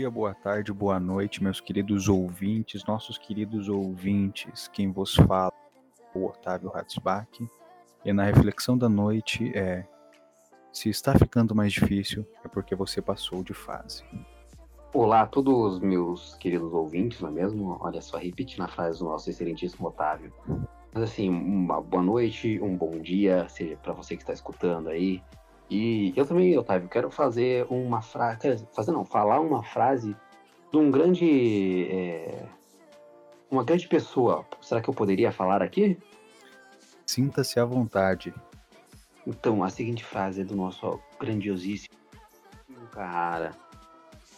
dia, boa tarde, boa noite, meus queridos ouvintes, nossos queridos ouvintes. Quem vos fala é o Otávio Hatzbach. E na reflexão da noite é: se está ficando mais difícil, é porque você passou de fase. Olá a todos meus queridos ouvintes, não é mesmo? Olha só, repetindo a frase do nosso excelentíssimo Otávio. Mas assim, uma boa noite, um bom dia, seja para você que está escutando aí. E eu também, Otávio, quero fazer uma frase. Fazer não, falar uma frase de um grande. É, uma grande pessoa. Será que eu poderia falar aqui? Sinta-se à vontade. Então, a seguinte frase é do nosso grandiosíssimo cara.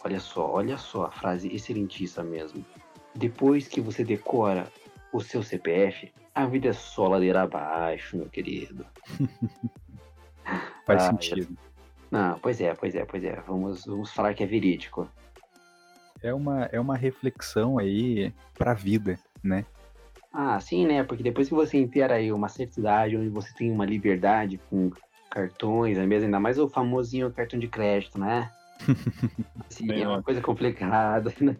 Olha só, olha só a frase excelentíssima mesmo. Depois que você decora o seu CPF, a vida é só ladeira abaixo, meu querido. Faz ah, sentido. Não, pois é, pois é, pois é. Vamos, vamos falar que é verídico. É uma, é uma reflexão aí pra vida, né? Ah, sim, né? Porque depois que você inteira aí uma certa idade, onde você tem uma liberdade com cartões, mesmo, ainda mais o famosinho cartão de crédito, né? Sim, é uma coisa complicada, né?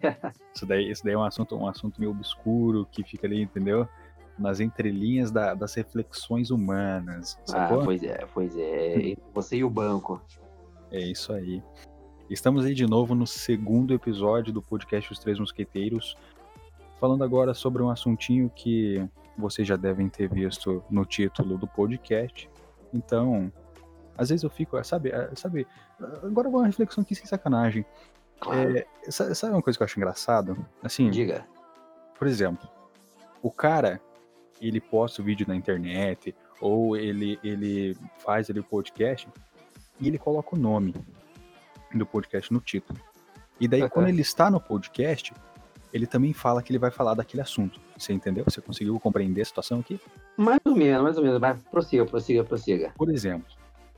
Isso daí, isso daí é um assunto, um assunto meio obscuro que fica ali, entendeu? Nas entrelinhas da, das reflexões humanas. Ah, sacou? Ah, pois é, pois é. Você e o banco. É isso aí. Estamos aí de novo no segundo episódio do podcast Os Três Mosqueteiros, falando agora sobre um assuntinho que vocês já devem ter visto no título do podcast. Então, às vezes eu fico, sabe, sabe, agora uma reflexão aqui sem sacanagem. Claro. É, sabe uma coisa que eu acho engraçado? Assim, Diga. Por exemplo, o cara ele posta o vídeo na internet, ou ele, ele faz ali o podcast, e ele coloca o nome do podcast no título. E daí, quando ele está no podcast, ele também fala que ele vai falar daquele assunto. Você entendeu? Você conseguiu compreender a situação aqui? Mais ou menos, mais ou menos. Vai, prossiga, prossiga, prossiga. Por exemplo,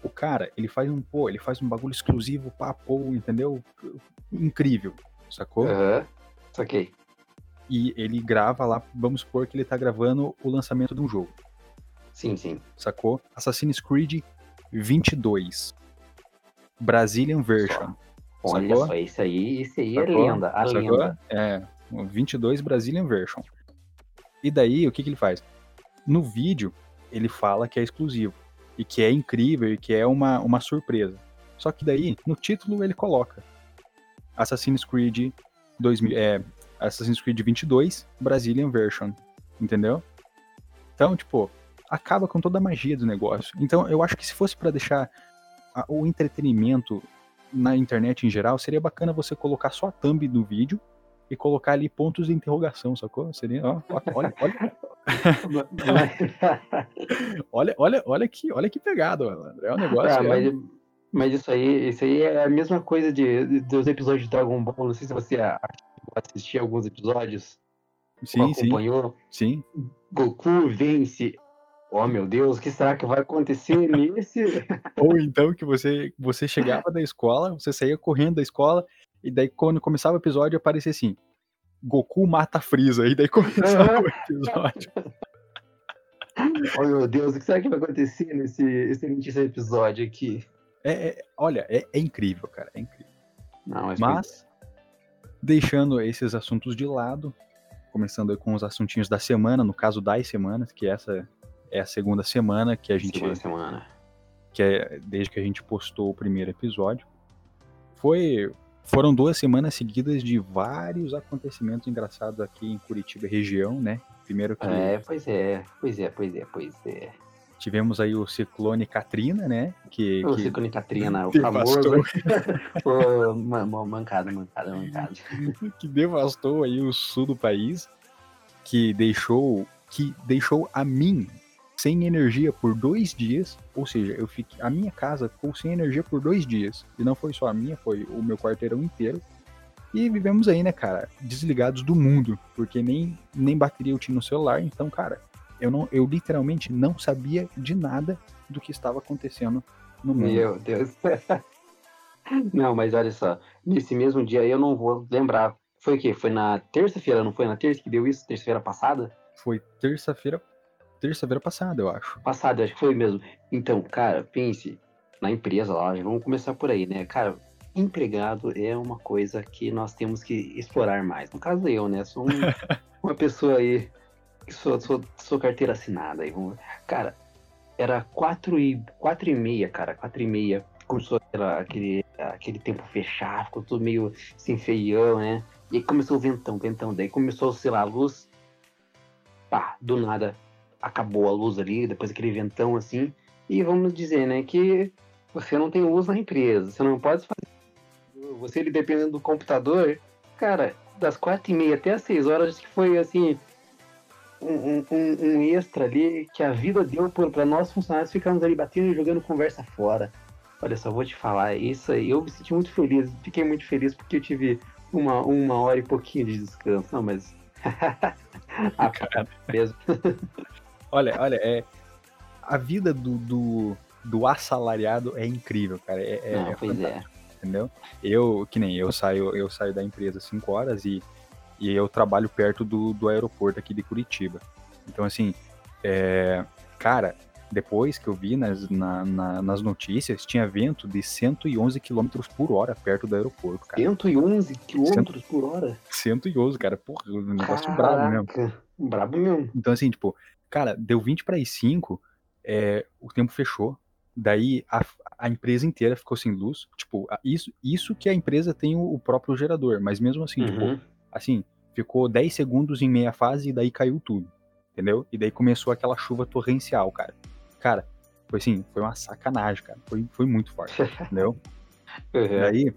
o cara, ele faz um, pô, ele faz um bagulho exclusivo, papo, entendeu? Incrível, sacou? Aham, uhum. saquei e ele grava lá, vamos supor que ele tá gravando o lançamento de um jogo. Sim, sim. Sacou? Assassin's Creed 22. Brazilian version. Olha sacou? só, isso aí, isso aí é sacou? é lenda, a sacou? lenda. É, 22 Brazilian version. E daí, o que que ele faz? No vídeo, ele fala que é exclusivo. E que é incrível e que é uma, uma surpresa. Só que daí, no título, ele coloca Assassin's Creed 2000, é, Assassin's Creed 22 Brazilian version, entendeu? Então, tipo, acaba com toda a magia do negócio. Então, eu acho que se fosse para deixar a, o entretenimento na internet em geral, seria bacana você colocar só a thumb do vídeo e colocar ali pontos de interrogação, sacou? Seria, ó, olha, olha. olha, olha, olha que, olha que pegada, André. É um negócio. Ah, mas, mas, isso aí, isso aí é a mesma coisa de, de, dos episódios de Dragon Ball. Não sei se você assistir alguns episódios? Sim, acompanhou? Sim. Goku vence. Oh meu Deus, o que será que vai acontecer nesse? Ou então que você, você chegava da escola, você saía correndo da escola, e daí quando começava o episódio aparecia assim: Goku mata Freeza, e daí começava o episódio. oh meu Deus, o que será que vai acontecer nesse excelente episódio aqui? É, é olha, é, é, incrível, cara, é incrível. Não, mas, mas deixando esses assuntos de lado, começando com os assuntinhos da semana, no caso das semanas, que essa é a segunda semana que a gente. Segunda semana. Que é desde que a gente postou o primeiro episódio. Foi. Foram duas semanas seguidas de vários acontecimentos engraçados aqui em Curitiba região, né? Primeiro que. É, pois é, pois é, pois é, pois é. Tivemos aí o ciclone Katrina, né? Que, o que ciclone Katrina, o devastou. famoso. Pô, mancada, mancada, mancada. que devastou aí o sul do país, que deixou, que deixou a mim sem energia por dois dias, ou seja, eu fiquei, a minha casa ficou sem energia por dois dias. E não foi só a minha, foi o meu quarteirão inteiro. E vivemos aí, né, cara, desligados do mundo, porque nem, nem bateria eu tinha no celular, então, cara, eu, não, eu literalmente não sabia de nada do que estava acontecendo no mundo. Meu Deus. não, mas olha só, nesse mesmo dia eu não vou lembrar. Foi o quê? Foi na terça-feira, não foi na terça que deu isso? Terça-feira passada? Foi terça-feira. Terça-feira passada, eu acho. Passada, acho que foi mesmo. Então, cara, pense na empresa lá, vamos começar por aí, né? Cara, empregado é uma coisa que nós temos que explorar mais. No caso eu, né? Sou um, uma pessoa aí sou, sou, sou carteira assinada. Aí, cara, era quatro e, quatro e meia, cara, quatro e meia. Começou aquela, aquele, aquele tempo fechado, ficou tudo meio sem feião, né? E aí começou o ventão, ventão. Daí começou, sei lá, a luz. Pá, do nada acabou a luz ali, depois aquele ventão assim. E vamos dizer, né, que você não tem luz na empresa, você não pode fazer. Você dependendo do computador, cara, das quatro e meia até as seis horas, acho que foi assim. Um, um, um extra ali que a vida deu para nós funcionários ficarmos ali batendo e jogando conversa fora. Olha só, vou te falar, isso aí eu me senti muito feliz, fiquei muito feliz porque eu tive uma, uma hora e pouquinho de descanso. Não, mas. a cara mesmo. olha, olha, é. A vida do, do, do assalariado é incrível, cara. É, é, Não, é pois é. Entendeu? Eu, que nem eu saio, eu saio da empresa às 5 horas e, e eu trabalho perto do, do aeroporto aqui de Curitiba. Então, assim, é, cara, depois que eu vi nas, na, na, nas notícias, tinha vento de 111 km por hora perto do aeroporto, cara. 111 km por hora? 111, cara. Porra, um negócio Caraca, brabo mesmo. Brabo mesmo. Então, assim, tipo, cara, deu 20 para as 5, é, o tempo fechou. Daí a, a, empresa inteira ficou sem luz. Tipo, isso, isso que a empresa tem o, o próprio gerador, mas mesmo assim, tipo, uhum. tipo, assim, ficou 10 segundos em meia fase e daí caiu tudo. Entendeu? E daí começou aquela chuva torrencial, cara. Cara, foi assim, foi uma sacanagem, cara. Foi, foi muito forte, entendeu? Uhum. Daí,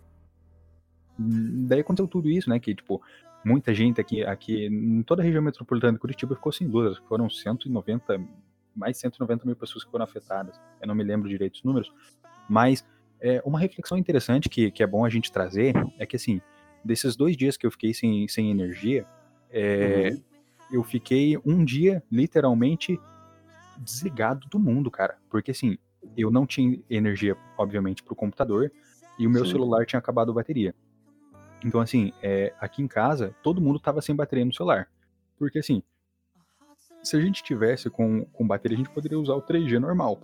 daí aconteceu tudo isso, né? Que, tipo, muita gente aqui, aqui em toda a região metropolitana de Curitiba ficou sem luz. Foram 190 mais de 190 mil pessoas que foram afetadas. Eu não me lembro direito os números, mas é, uma reflexão interessante que, que é bom a gente trazer é que, assim, desses dois dias que eu fiquei sem, sem energia, é, uhum. eu fiquei um dia, literalmente, desligado do mundo, cara. Porque, assim, eu não tinha energia, obviamente, para o computador e o meu Sim. celular tinha acabado a bateria. Então, assim, é, aqui em casa, todo mundo tava sem bateria no celular. Porque, assim, se a gente tivesse com, com bateria, a gente poderia usar o 3G normal.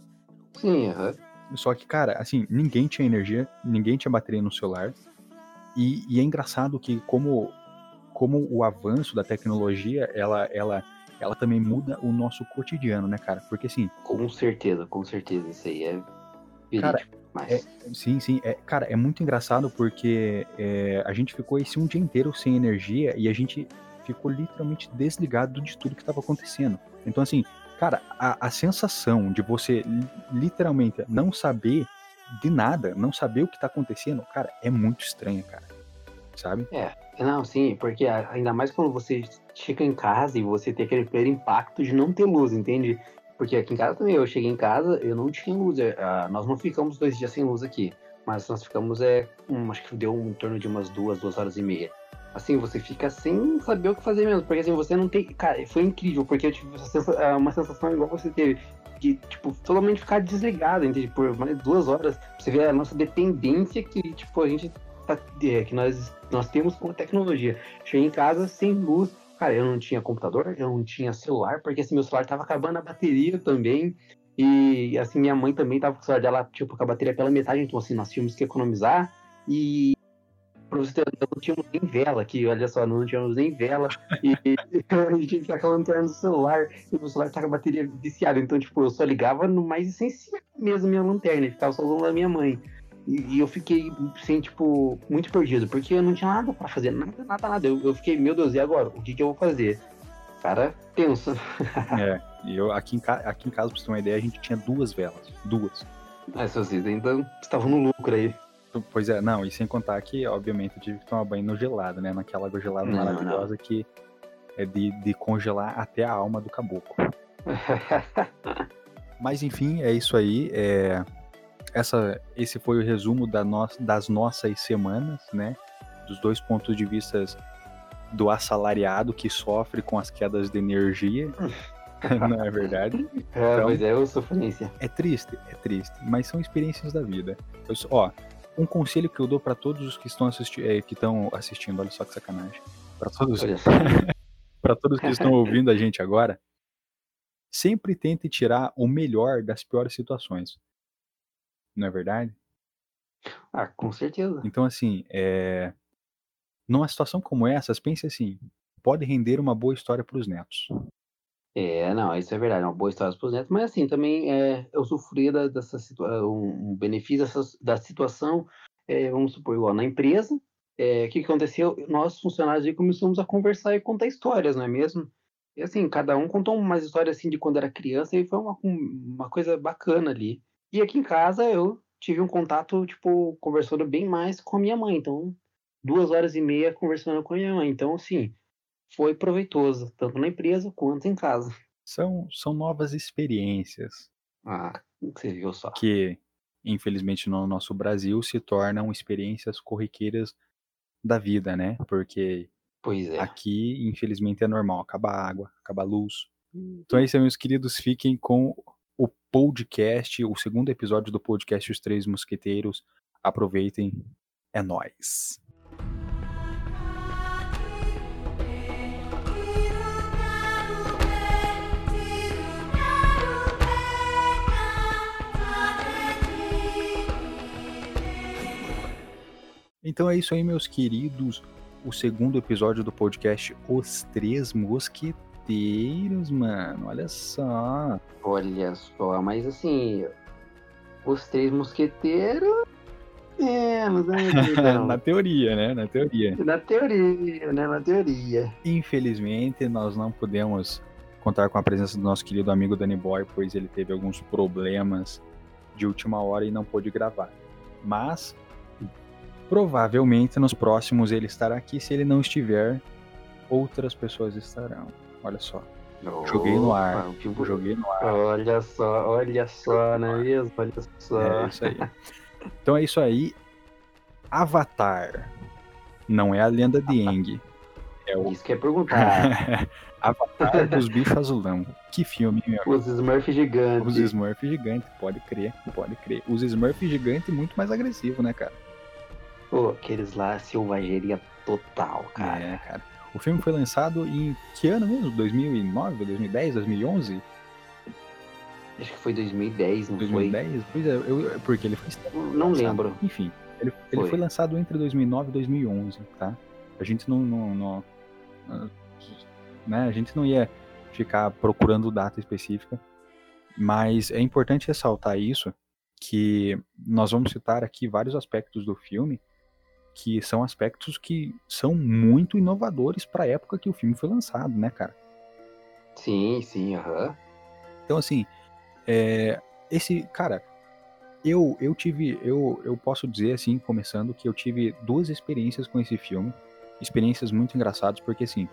Sim, uhum. Só que, cara, assim, ninguém tinha energia, ninguém tinha bateria no celular. E, e, é engraçado que como, como o avanço da tecnologia, ela, ela, ela também muda o nosso cotidiano, né, cara? Porque assim. Com certeza, com certeza. Isso aí é. Cara, mas... É, sim, sim. É, cara, é muito engraçado porque é, a gente ficou esse um dia inteiro sem energia e a gente ficou literalmente desligado de tudo que estava acontecendo. Então, assim, cara, a, a sensação de você literalmente não saber de nada, não saber o que está acontecendo, cara, é muito estranha, cara. Sabe? É, não, sim, porque ainda mais quando você chega em casa e você tem aquele primeiro impacto de não ter luz, entende? Porque aqui em casa também, eu cheguei em casa, eu não tinha luz. É, nós não ficamos dois dias sem luz aqui, mas nós ficamos, é, um, acho que deu um, em torno de umas duas, duas horas e meia assim, você fica sem saber o que fazer mesmo. Porque assim, você não tem. Cara, foi incrível, porque eu tive é, uma sensação igual você teve. De, tipo, totalmente ficar desligado, entende? Por mais duas horas. Você vê a nossa dependência que, tipo, a gente tá, é, que nós, nós temos com a tecnologia. Cheguei em casa sem luz. Cara, eu não tinha computador, eu não tinha celular, porque assim, meu celular tava acabando a bateria também. E assim, minha mãe também tava com o celular dela, tipo, com a bateria pela metade, então assim, nós tínhamos que economizar. E pra você ter não tínhamos nem vela aqui, olha só, não tínhamos nem vela. E, a gente tinha aquela lanterna no celular, e o celular tá com a bateria viciada. Então, tipo, eu só ligava no mais essencial mesmo minha lanterna, e ficava só usando da minha mãe. E, e, eu fiquei, assim, tipo, muito perdido, porque eu não tinha nada para fazer, nada, nada, nada. Eu, eu, fiquei, meu Deus, e agora? O que, que eu vou fazer? Cara, tenso. é, e eu, aqui em, aqui em casa, pra você ter uma ideia, a gente tinha duas velas. Duas. Ah, seus ainda estavam no lucro aí. Pois é, não, e sem contar que, obviamente, eu tive que tomar banho no gelado, né? Naquela água gelada não, maravilhosa não. que é de, de congelar até a alma do caboclo. Mas enfim, é isso aí. É... Essa, esse foi o resumo da no... das nossas semanas, né? Dos dois pontos de vista do assalariado que sofre com as quedas de energia. não é verdade? É, então, mas é uma sofrência. É triste, é triste, mas são experiências da vida. Eu, ó, um conselho que eu dou para todos os que estão, assisti é, que estão assistindo, olha só que sacanagem. Para todos, para todos que estão ouvindo a gente agora, sempre tente tirar o melhor das piores situações. Não é verdade? Ah, com certeza. Então, assim, é... numa situação como essa, pense assim, pode render uma boa história para os netos. É, não, isso é verdade, é uma boa história para os netos, mas assim, também é, eu sofri da, dessa situação, um benefício dessa, da situação, é, vamos supor, igual na empresa, é, o que, que aconteceu? Nós, funcionários, aí, começamos a conversar e contar histórias, não é mesmo? E assim, cada um contou umas histórias assim de quando era criança e foi uma, uma coisa bacana ali. E aqui em casa eu tive um contato, tipo, conversando bem mais com a minha mãe. Então, duas horas e meia conversando com a minha mãe. Então, assim, foi proveitoso, tanto na empresa quanto em casa. São, são novas experiências. Ah, você viu só. Que, infelizmente, no nosso Brasil se tornam experiências corriqueiras da vida, né? Porque é. aqui, infelizmente, é normal. Acaba a água, acaba a luz. Então é isso meus queridos. Fiquem com o podcast, o segundo episódio do podcast Os Três Mosqueteiros. Aproveitem. É nóis. Então é isso aí, meus queridos. O segundo episódio do podcast Os Três Mosqueteiros, mano. Olha só. Olha só, mas assim, os três mosqueteiros. É, mas não é Na teoria, né? Na teoria. Na teoria, né? Na teoria. Infelizmente, nós não podemos contar com a presença do nosso querido amigo Danny Boy, pois ele teve alguns problemas de última hora e não pôde gravar. Mas provavelmente nos próximos ele estará aqui. Se ele não estiver, outras pessoas estarão. Olha só. Joguei no ar. Bo- Joguei no ar. Olha só, olha só, não é mesmo? Olha só. É isso aí. Então é isso aí. Avatar. Não é a lenda de Aang. É o Isso que é perguntar. Avatar dos bichos azulão. Que filme, meu. Os Smurf Os gigantes. Smurf gigante, pode crer, pode crer. Os Smurf gigante muito mais agressivo, né, cara? Pô, aqueles lá, selvageria total, cara. É, cara. O filme foi lançado em que ano mesmo? 2009, 2010, 2011? Acho que foi 2010, não 2010? Pois é, eu, porque ele foi foi? Não lançado. lembro. Enfim, ele, ele foi. Foi. lançado entre 2009 e 2011, tá? A gente não, não, não- não- né? A gente não ia ficar procurando data específica, mas é importante ressaltar isso, que nós vamos citar aqui vários aspectos do filme que são aspectos que são muito inovadores para a época que o filme foi lançado, né, cara? Sim, sim, aham. Então, assim, é, esse, cara, eu, eu tive, eu, eu posso dizer, assim, começando, que eu tive duas experiências com esse filme, experiências muito engraçadas, porque, assim,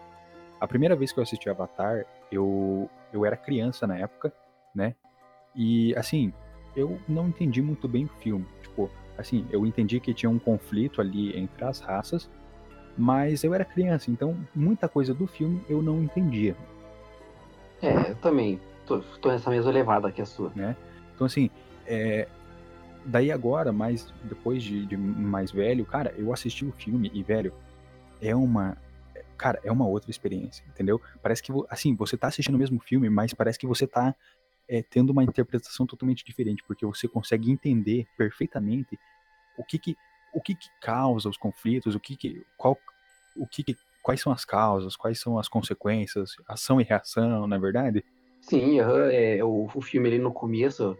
a primeira vez que eu assisti Avatar, eu, eu era criança na época, né, e, assim, eu não entendi muito bem o filme, tipo, assim, eu entendi que tinha um conflito ali entre as raças, mas eu era criança, então muita coisa do filme eu não entendia. É, eu também. Tô, tô nessa mesma levada que a sua. Então, assim, é, daí agora, mais depois de, de mais velho, cara, eu assisti o filme e, velho, é uma. Cara, é uma outra experiência, entendeu? Parece que, assim, você tá assistindo o mesmo filme, mas parece que você tá é, tendo uma interpretação totalmente diferente, porque você consegue entender perfeitamente o que que, o que, que causa os conflitos, o que que, qual, o que que, quais são as causas, quais são as consequências, ação e reação, na é verdade? Sim, é, o, o filme ali no começo,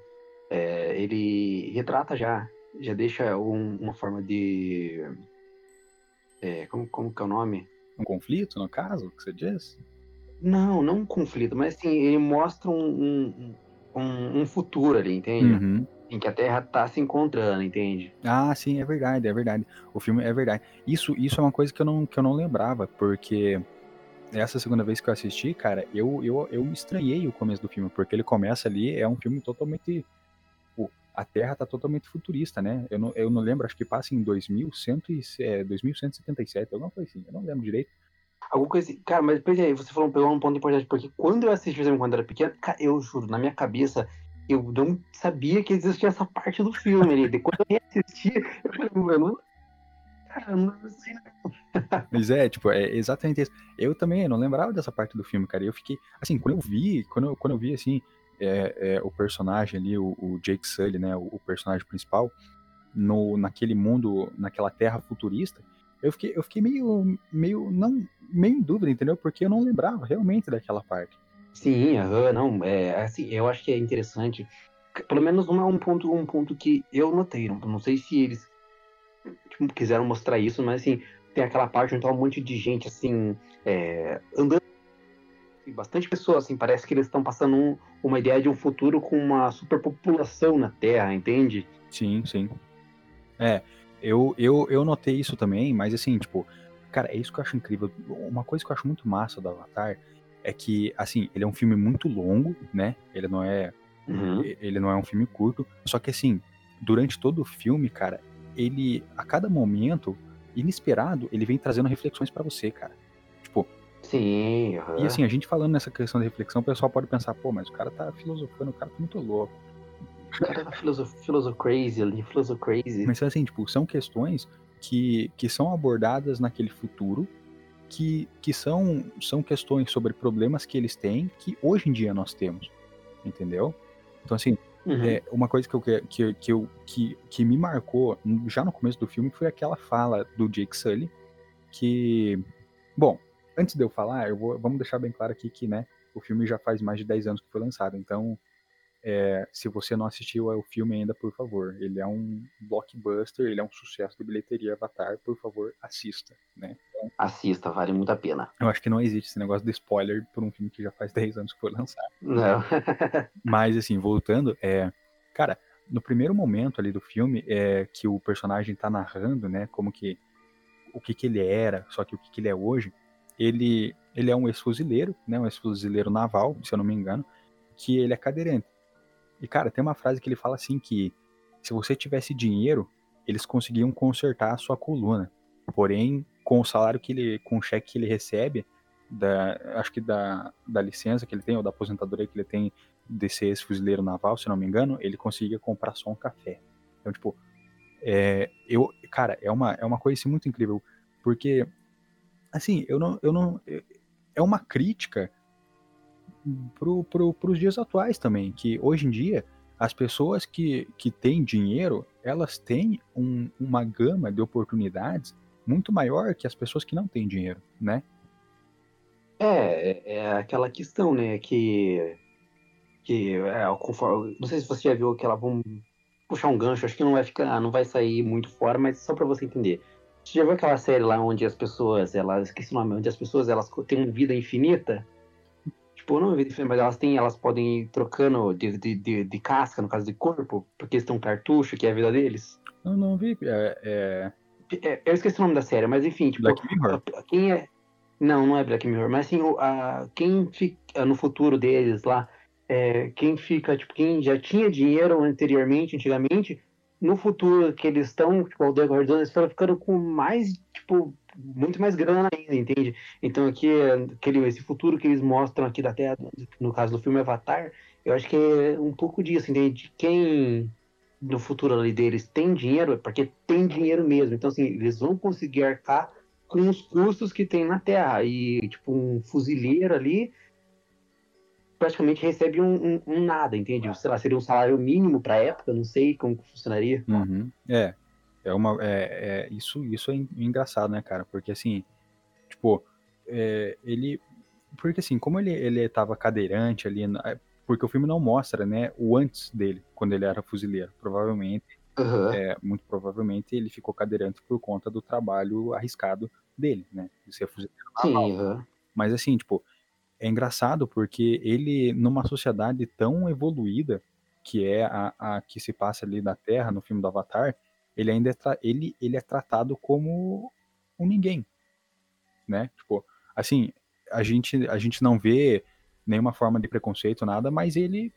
é, ele retrata já, já deixa um- uma forma de. é, como, como que é o nome? Um conflito, no caso, que você diz? Não, não um conflito, mas assim, ele mostra um, um, um, futuro ali, entende? Uhum. Em que a Terra tá se encontrando, entende? Ah, sim, é verdade, é verdade. O filme é verdade. Isso, isso é uma coisa que eu não, que eu não lembrava, porque essa segunda vez que eu assisti, cara, eu, eu, eu me estranhei o começo do filme, porque ele começa ali, é um filme totalmente. pô, a Terra tá totalmente futurista, né? Eu não, eu não lembro, acho que passa em 2100 e, é, 2177, alguma coisa assim, eu não lembro direito. Alguma coisa assim. Cara, mas depois aí, você falou, um ponto importante, porque quando eu assisti o filme quando era pequeno, eu juro, na minha cabeça, eu não sabia que existia essa parte do filme ali. Depois eu reassisti, eu falei, mano, não sei não. Mas é, tipo, é exatamente isso. Eu também não lembrava dessa parte do filme, cara. Eu fiquei, assim, quando eu vi, quando eu, quando eu vi, assim, é, é, o personagem ali, o, o Jake Sully, né, o, o personagem principal, no, naquele mundo, naquela terra futurista, eu fiquei, eu fiquei meio, meio, não, meio em dúvida, entendeu? Porque eu não lembrava realmente daquela parte. Sim, aham, não, é, assim, eu acho que é interessante, pelo menos um, um ponto, um ponto que eu notei, não, não sei se eles tipo, quiseram mostrar isso, mas assim, tem aquela parte onde tá um monte de gente, assim, é, andando, bastante pessoas, assim, parece que eles estão passando um, uma ideia de um futuro com uma superpopulação na Terra, entende? Sim, sim. É, eu, eu, eu notei isso também, mas assim, tipo, cara, é isso que eu acho incrível. Uma coisa que eu acho muito massa do Avatar é que, assim, ele é um filme muito longo, né? Ele não é. Uhum. Ele não é um filme curto. Só que assim, durante todo o filme, cara, ele, a cada momento, inesperado, ele vem trazendo reflexões para você, cara. Tipo. Sim. Uhum. E assim, a gente falando nessa questão de reflexão, o pessoal pode pensar, pô, mas o cara tá filosofando, o cara tá muito louco. Tá filosof, crazy ali, filosof crazy. Mas assim, tipo, são questões que, que são abordadas naquele futuro, que, que são, são questões sobre problemas que eles têm, que hoje em dia nós temos. Entendeu? Então, assim, uhum. é, uma coisa que, eu, que, que, eu, que, que me marcou já no começo do filme foi aquela fala do Jake Sully, que. Bom, antes de eu falar, eu vou, vamos deixar bem claro aqui que, né, o filme já faz mais de 10 anos que foi lançado, então é, se você não assistiu o filme ainda, por favor. Ele é um blockbuster, ele é um sucesso de bilheteria Avatar, por favor, assista, né? Então, assista, vale muito a pena. Eu acho que não existe esse negócio de spoiler por um filme que já faz 10 anos que foi lançado. Não. Mas, assim, voltando, é... Cara, no primeiro momento ali do filme, é que o personagem tá narrando, né, como que... O que que ele era, só que o que que ele é hoje, ele, ele é um ex-fuzileiro, né, um ex-fuzileiro naval, se eu não me engano, que ele é cadeirante. E, cara, tem uma frase que ele fala assim que se você tivesse dinheiro, eles conseguiam consertar a sua coluna. Porém, com o salário que ele, com o cheque que ele recebe, da, acho que da, da licença que ele tem, ou da aposentadoria que ele tem de ser esse fuzileiro naval, se não me engano, ele conseguia comprar só um café. Então, tipo, é, eu, cara, é uma, é uma coisa assim, muito incrível, porque, assim, eu não, eu não, é uma crítica pro, pro, pros dias atuais também, que hoje em dia as pessoas que, que têm dinheiro, elas têm um, uma gama de oportunidades muito maior que as pessoas que não têm dinheiro, né? É, é, é aquela questão, né, que, que é, conforme, não sei se você já viu aquela, vamos puxar um gancho, acho que não vai ficar, não vai sair muito fora, mas só para você entender. Você já viu aquela série lá onde as pessoas, elas, esqueci o nome, onde as pessoas elas têm uma vida infinita? Tipo, não vi mas elas têm, elas podem ir trocando de, de, de, de, casca, no caso de corpo, porque eles têm um cartucho, que é a vida deles. Não, não vi. É, é... é eu esqueci o nome da série, mas enfim, tipo. Black Mirror. Quem é. Não, não é Black Mirror, mas assim, a, quem fica no futuro deles lá, é, quem fica, tipo, quem já tinha dinheiro anteriormente, antigamente, no futuro que eles estão, tipo, ao decorrer dos anos, eles estão ficando com mais, tipo, muito mais grana ainda, entende? Então aqui, aquele, esse futuro que eles mostram aqui da Terra, no caso do filme Avatar, eu acho que é um pouco disso, entende? Quem no futuro ali deles tem dinheiro, é porque tem dinheiro mesmo. Então, assim, eles vão conseguir arcar com os custos que tem na Terra. E, tipo, um fuzileiro ali praticamente recebe um, um, um nada, entende? Sei lá, seria um salário mínimo para época, não sei como funcionaria. Uhum. É, é uma. É, é, isso, isso é engraçado, né, cara? Porque assim, tipo, é, ele. Porque assim, como ele, ele tava cadeirante ali. É, porque o filme não mostra, né, o antes dele, quando ele era fuzileiro. Provavelmente. Uhum. É, muito provavelmente ele ficou cadeirante por conta do trabalho arriscado dele, né? De ser fuzileiro. Sim, uhum. Mas assim, tipo, é engraçado porque ele, numa sociedade tão evoluída que é a, a que se passa ali na Terra, no filme do Avatar, ele ainda é, ele, ele é tratado como um ninguém, né? Tipo, assim, a gente, a gente não vê nenhuma forma de preconceito, nada, mas ele,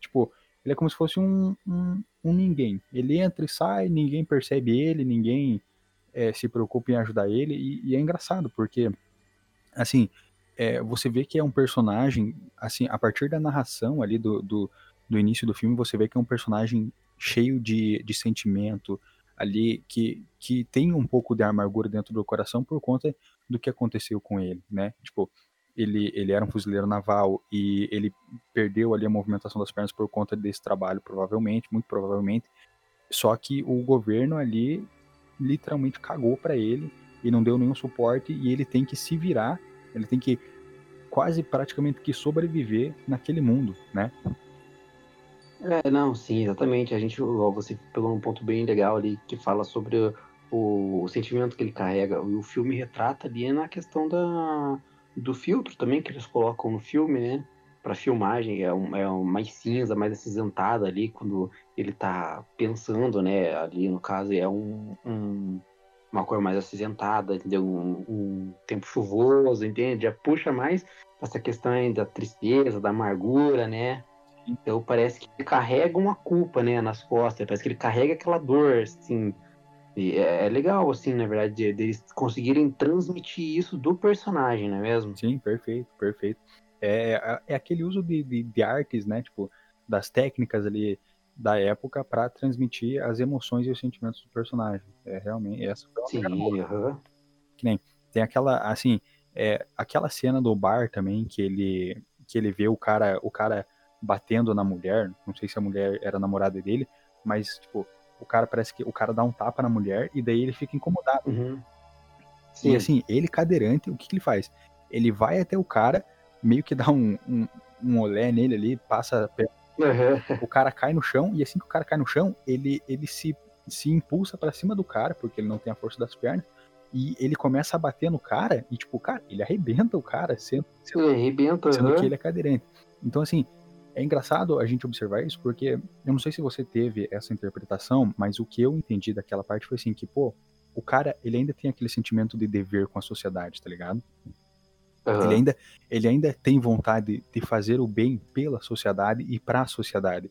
tipo, ele é como se fosse um, um, um ninguém. Ele entra e sai, ninguém percebe ele, ninguém é, se preocupa em ajudar ele, e, e é engraçado, porque, assim, é, você vê que é um personagem, assim, a partir da narração ali do, do, do início do filme, você vê que é um personagem cheio de, de sentimento ali, que, que tem um pouco de amargura dentro do coração por conta do que aconteceu com ele, né? Tipo, ele, ele era um fuzileiro naval e ele perdeu ali a movimentação das pernas por conta desse trabalho, provavelmente, muito provavelmente. Só que o governo ali literalmente cagou para ele e não deu nenhum suporte e ele tem que se virar, ele tem que quase praticamente que sobreviver naquele mundo, né? É, não, sim, exatamente. A gente, você pegou um ponto bem legal ali que fala sobre o, o sentimento que ele carrega. O filme retrata ali na questão da, do filtro também que eles colocam no filme, né? Pra filmagem, é, um, é um mais cinza, mais acinzentada ali, quando ele tá pensando, né? Ali no caso é um, um uma cor mais acinzentada, entendeu? Um, um, tempo chuvoso, entende? Já puxa mais essa questão da tristeza, da amargura, né? Então parece que ele carrega uma culpa, né, nas costas, parece que ele carrega aquela dor, assim. E é, é legal, assim, na verdade, deles de conseguirem transmitir isso do personagem, não é mesmo? Sim, perfeito, perfeito. É, é, é aquele uso de, de, de artes, né, tipo, das técnicas ali da época para transmitir as emoções e os sentimentos do personagem. É realmente essa foi Sim, uhum. Que nem tem aquela assim, é, aquela cena do bar também que ele que ele vê o cara, o cara batendo na mulher, não sei se a mulher era namorada dele, mas, tipo, o cara parece que o cara dá um tapa na mulher e daí ele fica incomodado. Uhum. E assim, ele cadeirante, o que, que, ele faz? Ele vai até o cara, meio que dá um, um, um olé nele ali, passa. Uhum. O cara cai no chão, e assim que o cara cai no chão, ele, ele se, se impulsa para cima do cara, porque ele não tem a força das pernas, e ele começa a bater no cara, e tipo, cara, ele arrebenta o cara, sendo, sendo, ele arrebenta, sendo uhum. que ele é cadeirante. Então, assim, é engraçado a gente observar isso, porque eu não sei se você teve essa interpretação, mas o que eu entendi daquela parte foi assim, que, pô, o cara, ele ainda tem aquele sentimento de dever com a sociedade, tá ligado? Uhum. Ele, ainda, ele ainda tem vontade de fazer o bem pela sociedade e para a sociedade,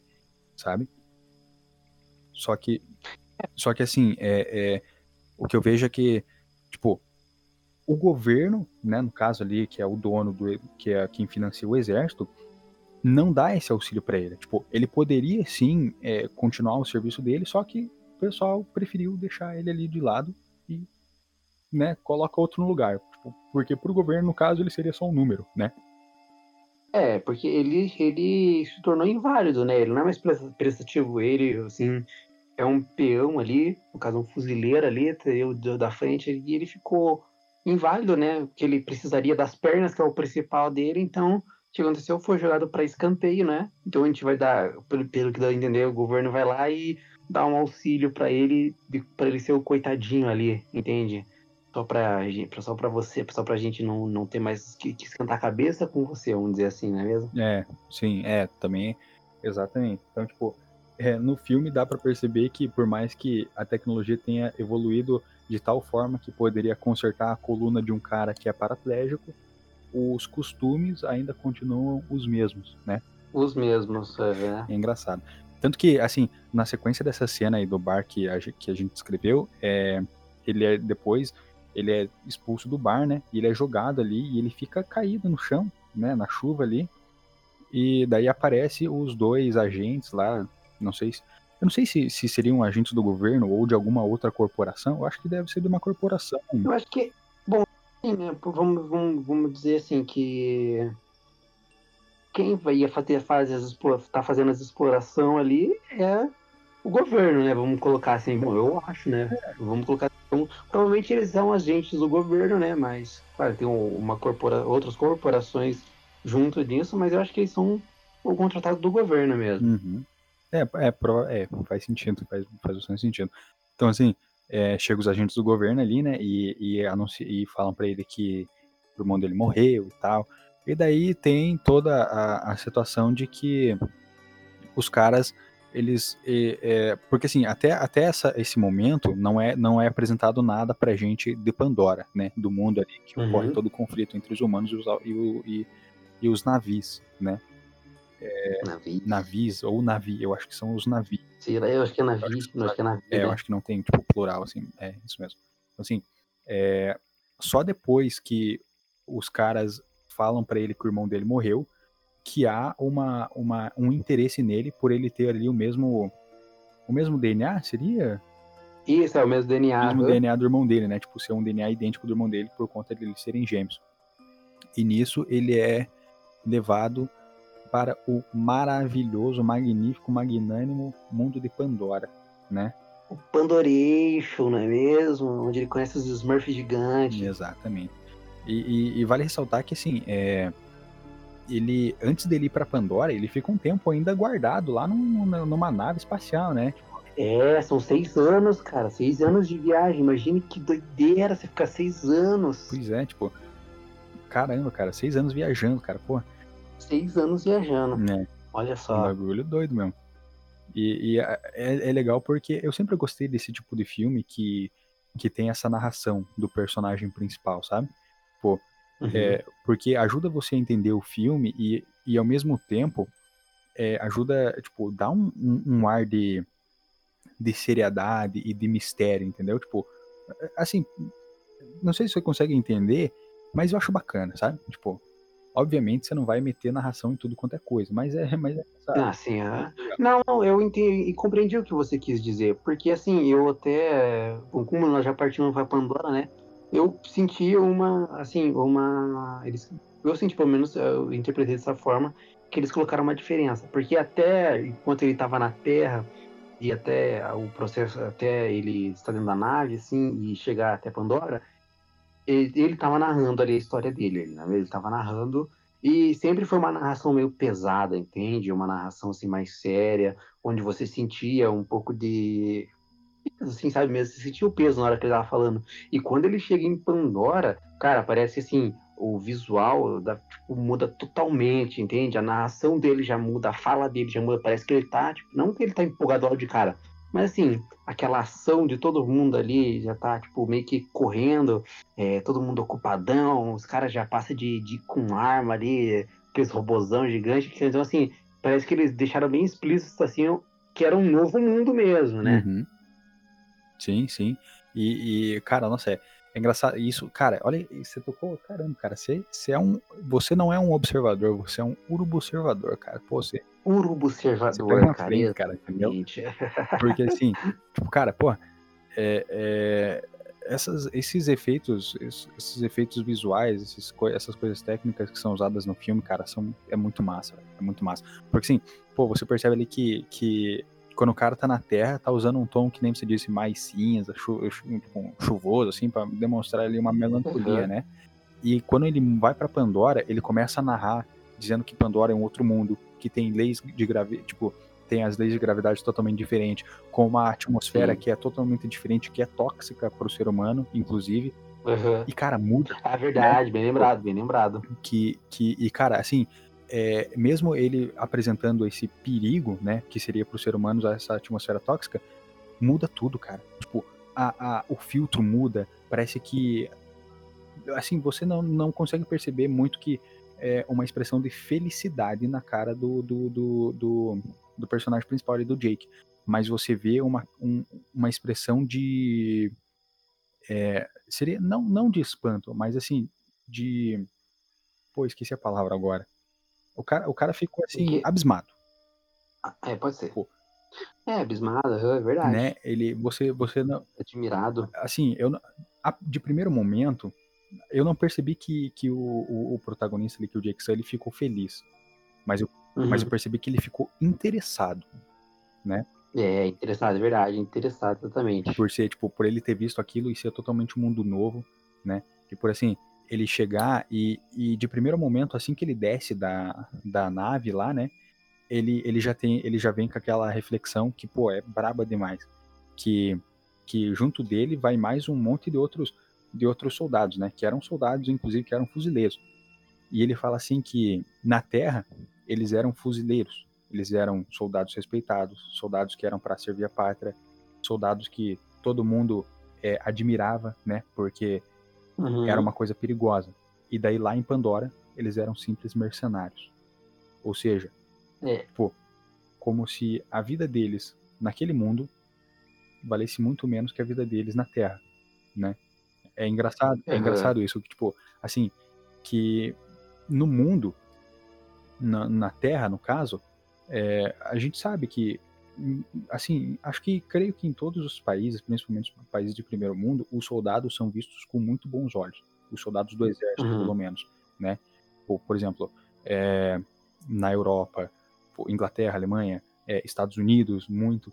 sabe? Só que, só que assim, é, é, o que eu vejo é que, tipo, o governo, né, no caso ali, que é o dono do, que é quem financia o exército, não dá esse auxílio para ele. Tipo, ele poderia sim é, continuar o serviço dele, só que o pessoal preferiu deixar ele ali de lado e né, coloca outro no lugar. Tipo, porque pro governo, no caso, ele seria só um número, né? É, porque ele, ele se tornou inválido, né? Ele não é mais prestativo, ele, assim, é um peão ali, no caso, um fuzileiro ali, da frente, e ele ficou inválido, né? Porque ele precisaria das pernas, que é o principal dele, então que aconteceu foi jogado para escanteio, né? Então a gente vai dar, pelo, pelo que dá a entender, o governo vai lá e dá um auxílio para ele, para ele ser o coitadinho ali, entende? Só pra, só pra você, só pra gente não, não ter mais que, que esquentar a cabeça com você, vamos dizer assim, não é mesmo? É, sim, é, também, exatamente. Então, tipo, é, no filme dá para perceber que por mais que a tecnologia tenha evoluído de tal forma que poderia consertar a coluna de um cara que é paraplégico, os costumes ainda continuam os mesmos, né? Os mesmos, é. É engraçado. Tanto que, assim, na sequência dessa cena aí do bar que a, que a gente escreveu, é, ele é depois, ele é expulso do bar, né? E ele é jogado ali e ele fica caído no chão, né? Na chuva ali. E daí aparece os dois agentes lá, não sei se, eu não sei se, se seriam agentes do governo ou de alguma outra corporação. Eu acho que deve ser de uma corporação. Eu acho que, Sim, né? Vamos, vamos, vamos dizer assim que quem vai fazer, fazer as, tá fazendo as exploração ali é o governo, né? Vamos colocar assim, bom, eu acho, né? Vamos colocar então, provavelmente eles são agentes do governo, né? Mas, claro, tem uma corpora, outras corporações junto disso, mas eu acho que eles são o contratado do governo mesmo. Uhum. É, é, é, faz sentido, faz, faz bastante sentido. Então, assim, é, chega os agentes do governo ali, né, e, e, anunci, e falam para ele que o irmão dele morreu e tal. E daí tem toda a, a situação de que os caras, eles, é, é, porque assim, até, até essa, esse momento não é, não é apresentado nada pra gente de Pandora, né, do mundo ali, que uhum. ocorre todo o conflito entre os humanos e os, e, e, e os navios, né. É, navios ou navi, eu acho que são os navios. Sim, eu acho que é navi, eu acho que, acho que é navi. É, né? eu acho que não tem, tipo, plural, assim, é isso mesmo. Então, assim, é, só depois que os caras falam para ele que o irmão dele morreu, que há uma, uma, um interesse nele por ele ter ali o mesmo o mesmo DNA, seria? Isso, é o mesmo DNA. O mesmo DNA do irmão dele, né? Tipo, ser um DNA idêntico do irmão dele por conta de eles serem gêmeos. E nisso ele é levado para o maravilhoso, magnífico, magnânimo mundo de Pandora. né? O Pandoration, não é mesmo? Onde ele conhece os Smurfs gigantes. Exatamente. E, e, e, vale ressaltar que, assim, é, ele, antes dele ir pra Pandora, ele fica um tempo ainda guardado lá num, numa nave espacial, né? É, são seis anos, cara. Seis anos de viagem. Imagine que doideira você ficar seis anos. Pois é, tipo. Caramba, cara, seis anos viajando, cara, pô. Seis anos viajando. Né? Olha só. Um bagulho doido mesmo. E, e é, é, legal porque eu sempre gostei desse tipo de filme que, que tem essa narração do personagem principal, sabe? Pô, uhum. é, porque ajuda você a entender o filme e, e ao mesmo tempo é, ajuda, tipo, dá um, um, um, ar de, de seriedade e de mistério, entendeu? Tipo, assim, não sei se você consegue entender, mas eu acho bacana, sabe? Tipo, Obviamente você não vai meter narração em tudo quanto é coisa, mas é. Mas é ah, sim, é. Não, eu entendi e compreendi o que você quis dizer. Porque assim, eu até. Como nós já partimos para Pandora, né? Eu senti uma. Assim, uma. Eles, eu senti, pelo menos, eu interpretei dessa forma, que eles colocaram uma diferença. Porque até enquanto ele estava na Terra, e até o processo, até ele estar dentro da nave, assim, e chegar até Pandora, ele estava narrando ali a história dele, né? ele estava narrando e sempre foi uma narração meio pesada, entende? Uma narração assim mais séria, onde você sentia um pouco de assim, sabe mesmo, você sentia o peso na hora que ele estava falando. E quando ele chega em Pandora, cara, parece assim, o visual da, tipo, muda totalmente, entende? A narração dele já muda, a fala dele já muda, parece que ele tá, tipo, não que ele tá empolgado de cara, mas assim, aquela ação de todo mundo ali já tá, tipo, meio que correndo, é, todo mundo ocupadão, os caras já passam de, de com arma ali, aqueles robozão gigante. Então, assim, parece que eles deixaram bem explícito, assim, que era um novo mundo mesmo, né? Uhum. Sim, sim. E, e, cara, nossa, é, é engraçado. Isso, cara, olha, você tocou, caramba, cara, você, você é um. Você não é um observador, você é um urubo observador, cara. Pô, você. Urubo observador, cara, cara, entendeu? Porque assim, tipo, cara, pô, é, é, essas, esses efeitos, esses efeitos visuais, esses, essas coisas técnicas que são usadas no filme, cara, são, é muito massa, é muito massa. Porque assim, pô, você percebe ali que, que quando o cara tá na terra, tá usando um tom que nem você disse, mais cinza, chu, chu, chuvoso, assim, para demonstrar ali uma melancolia, uhum. né? E quando ele vai para Pandora, ele começa a narrar, dizendo que Pandora é um outro mundo, que tem leis de gravidade, tipo, tem as leis de gravidade totalmente diferentes, com uma atmosfera Sim. que é totalmente diferente, que é tóxica para o ser humano, inclusive. Uhum. E, cara, muda. É verdade, né? bem lembrado, bem lembrado. Que, que, e, cara, assim, é, mesmo ele apresentando esse perigo, né, que seria para o ser humano essa atmosfera tóxica, muda tudo, cara. Tipo, a, a, o filtro muda, parece que, assim, você não, não consegue perceber muito que é uma expressão de felicidade na cara do, do, do, do, do personagem principal ali, do Jake. Mas você vê uma, um, uma expressão de. É, seria não, não de espanto, mas assim, de. Pô, esqueci a palavra agora. O cara, o cara ficou assim, Porque... abismado. Ah, é, pode ser. Pô. É, abismado, é verdade. Né? Ele, você, você não. Admirado. Assim, eu de primeiro momento, eu não percebi que, que o, o, o protagonista ali, que o Jake ele ficou feliz. Mas eu, uhum. mas eu percebi que ele ficou interessado, né? É, interessado, é verdade, interessado, exatamente. Por ser, tipo, por ele ter visto aquilo e ser totalmente um mundo novo, né? E por assim, ele chegar e, e de primeiro momento, assim que ele desce da, da nave lá, né? Ele, ele já tem, ele já vem com aquela reflexão que, pô, é braba demais. Que, que junto dele vai mais um monte de outros, de outros soldados, né? Que eram soldados, inclusive, que eram fuzileiros. E ele fala assim que na Terra eles eram fuzileiros, eles eram soldados respeitados, soldados que eram para servir a pátria, soldados que todo mundo é, admirava, né? Porque uhum. era uma coisa perigosa. E daí lá em Pandora, eles eram simples mercenários. Ou seja, é. pô, como se a vida deles naquele mundo valesse muito menos que a vida deles na Terra, né? É engraçado, uhum. é engraçado isso, que tipo, assim, que no mundo, na, na Terra, no caso, é, a gente sabe que assim, acho que creio que em todos os países, principalmente os países de primeiro mundo, os soldados são vistos com muito bons olhos. Os soldados do exército, uhum. pelo menos, né? Por, por exemplo, é, na Europa, Inglaterra, Alemanha, é, Estados Unidos, muito.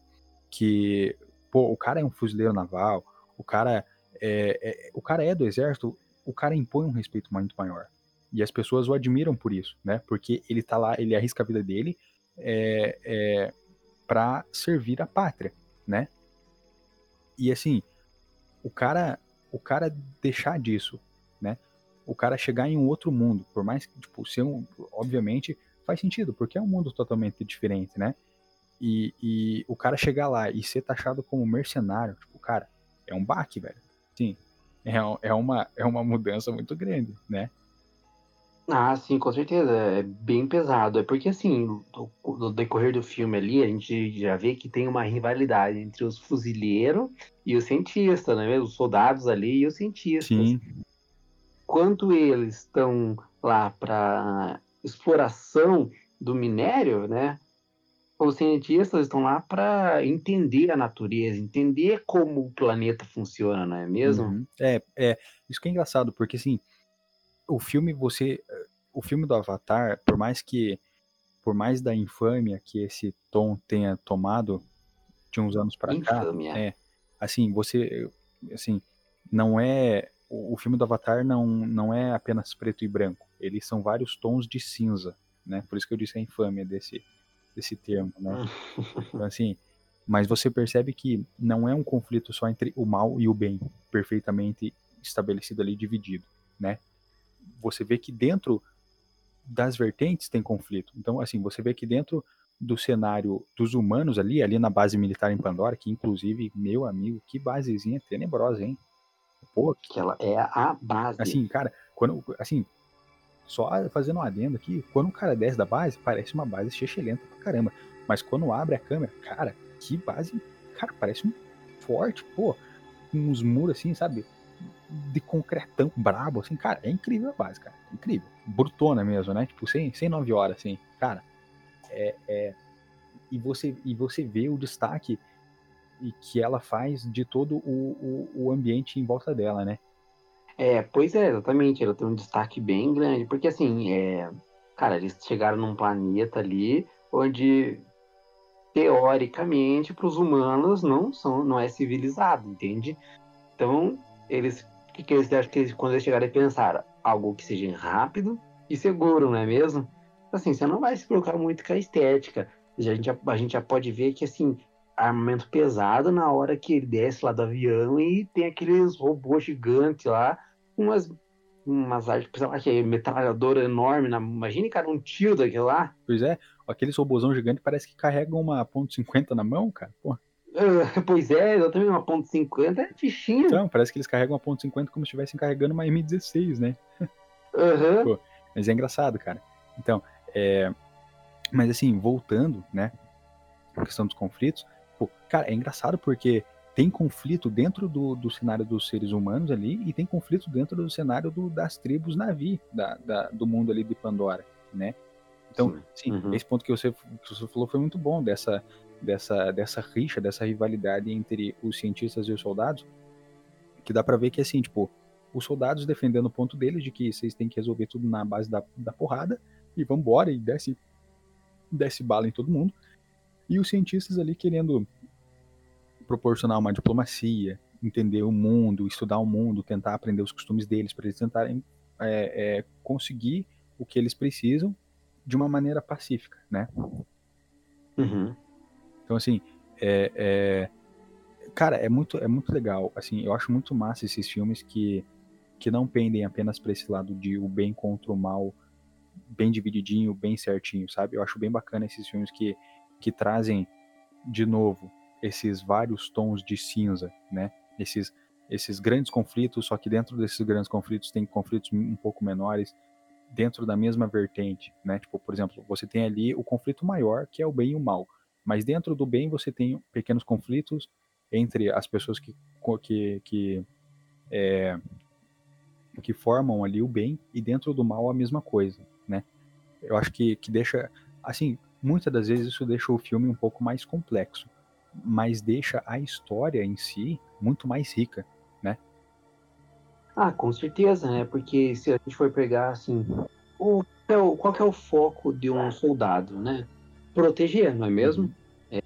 que pô, o cara é um fuzileiro naval, o cara é, é, o cara é do exército, o cara impõe um respeito muito maior. E as pessoas o admiram por isso, né? Porque ele tá lá, ele arrisca a vida dele é, é, para servir a pátria, né? E assim, o cara, o cara deixar disso, né? O cara chegar em um outro mundo, por mais que, tipo, ser um, obviamente faz sentido, porque é um mundo totalmente diferente, né? E, e o cara chegar lá e ser taxado como mercenário, tipo, cara, é um baque, velho. Sim, é, é, uma, é uma mudança muito grande, né? Ah, sim, com certeza. É bem pesado. É porque, assim, no, decorrer do filme ali, a gente já vê que tem uma rivalidade entre os fuzileiros e os cientistas, né? Os soldados ali e os cientistas. Sim. Quanto eles estão lá para exploração do minério, né? Os cientistas estão lá para entender a natureza, entender como o planeta funciona, não é mesmo? Uhum. É, é, isso que é engraçado, porque assim, o filme você o filme do Avatar, por mais que por mais da infâmia que esse tom tenha tomado de uns anos para cá, é, assim, você assim, não é o, o filme do Avatar não não é apenas preto e branco, eles são vários tons de cinza, né? Por isso que eu disse a infâmia desse desse termo, né? Então, assim, mas você percebe que não é um conflito só entre o mal e o bem, perfeitamente estabelecido ali, dividido, né? Você vê que dentro das vertentes tem conflito. Então, assim, você vê que dentro do cenário dos humanos ali, ali na base militar em Pandora, que inclusive, meu amigo, que basezinha tenebrosa, hein? Pô, que ela é a base. Assim, cara, quando, assim, só fazendo um adendo aqui, quando o cara desce da base, parece uma base chechelenta pra caramba. Mas quando abre a câmera, cara, que base, cara, parece um forte, pô, uns muros assim, sabe? De concretão brabo, assim, cara, é incrível a base, cara, incrível. Brutona mesmo, né? Tipo, sem, sem nove horas, assim, cara. É, é, e, você, e você vê o destaque e que ela faz de todo o, o, o ambiente em volta dela, né? É, pois é, exatamente. Ela tem um destaque bem grande, porque assim, é, cara, eles chegaram num planeta ali onde teoricamente para os humanos não são, não é civilizado, entende? Então eles, que, que eles acham que eles, quando eles chegarem a pensar algo que seja rápido e seguro, não é mesmo? Assim, você não vai se preocupar muito com a estética. A gente, a gente já pode ver que assim armamento pesado na hora que ele desce lá do avião e tem aqueles robôs gigantes lá umas, umas artes, sei lá, que é metralhadora enorme. Na, imagine, cara, um tiro daquele lá. Pois é, aqueles robôzão gigante parece que carregam uma ponto .50 na mão, cara. Pô. Uh, pois é, eu também uma ponto .50 é fichinho. Então, parece que eles carregam uma ponto .50 como se estivessem carregando uma M16, né? Uhum. Pô, mas é engraçado, cara. Então, é... Mas assim, voltando, né? A questão dos conflitos. Pô, cara, é engraçado porque tem conflito dentro do, do cenário dos seres humanos ali e tem conflito dentro do cenário do, das tribos Navi, da, da, do mundo ali de Pandora, né? Então, sim, sim uhum. esse ponto que você, que você falou foi muito bom, dessa, dessa, dessa rixa, dessa rivalidade entre os cientistas e os soldados, que dá para ver que, assim, tipo, os soldados defendendo o ponto deles de que vocês têm que resolver tudo na base da, da porrada e vambora, e desce, desce bala em todo mundo, e os cientistas ali querendo proporcionar uma diplomacia, entender o mundo, estudar o mundo, tentar aprender os costumes deles, para eles tentarem é, é, conseguir o que eles precisam de uma maneira pacífica, né? Uhum. Então, assim, é, é, cara, é muito, é muito legal. Assim, eu acho muito massa esses filmes que, que não pendem apenas para esse lado de o bem contra o mal, bem divididinho, bem certinho, sabe? Eu acho bem bacana esses filmes que, que trazem, de novo, esses vários tons de cinza, né? Esses, esses grandes conflitos, só que dentro desses grandes conflitos tem conflitos um pouco menores dentro da mesma vertente, né? Tipo, por exemplo, você tem ali o conflito maior, que é o bem e o mal, mas dentro do bem você tem pequenos conflitos entre as pessoas que que que, é, que formam ali o bem e dentro do mal a mesma coisa, né? Eu acho que que deixa assim, muitas das vezes isso deixa o filme um pouco mais complexo mas deixa a história em si muito mais rica, né? Ah, com certeza, né? Porque se a gente for pegar assim, o, qual que é o foco de um soldado, né? Proteger, não é mesmo? Uhum.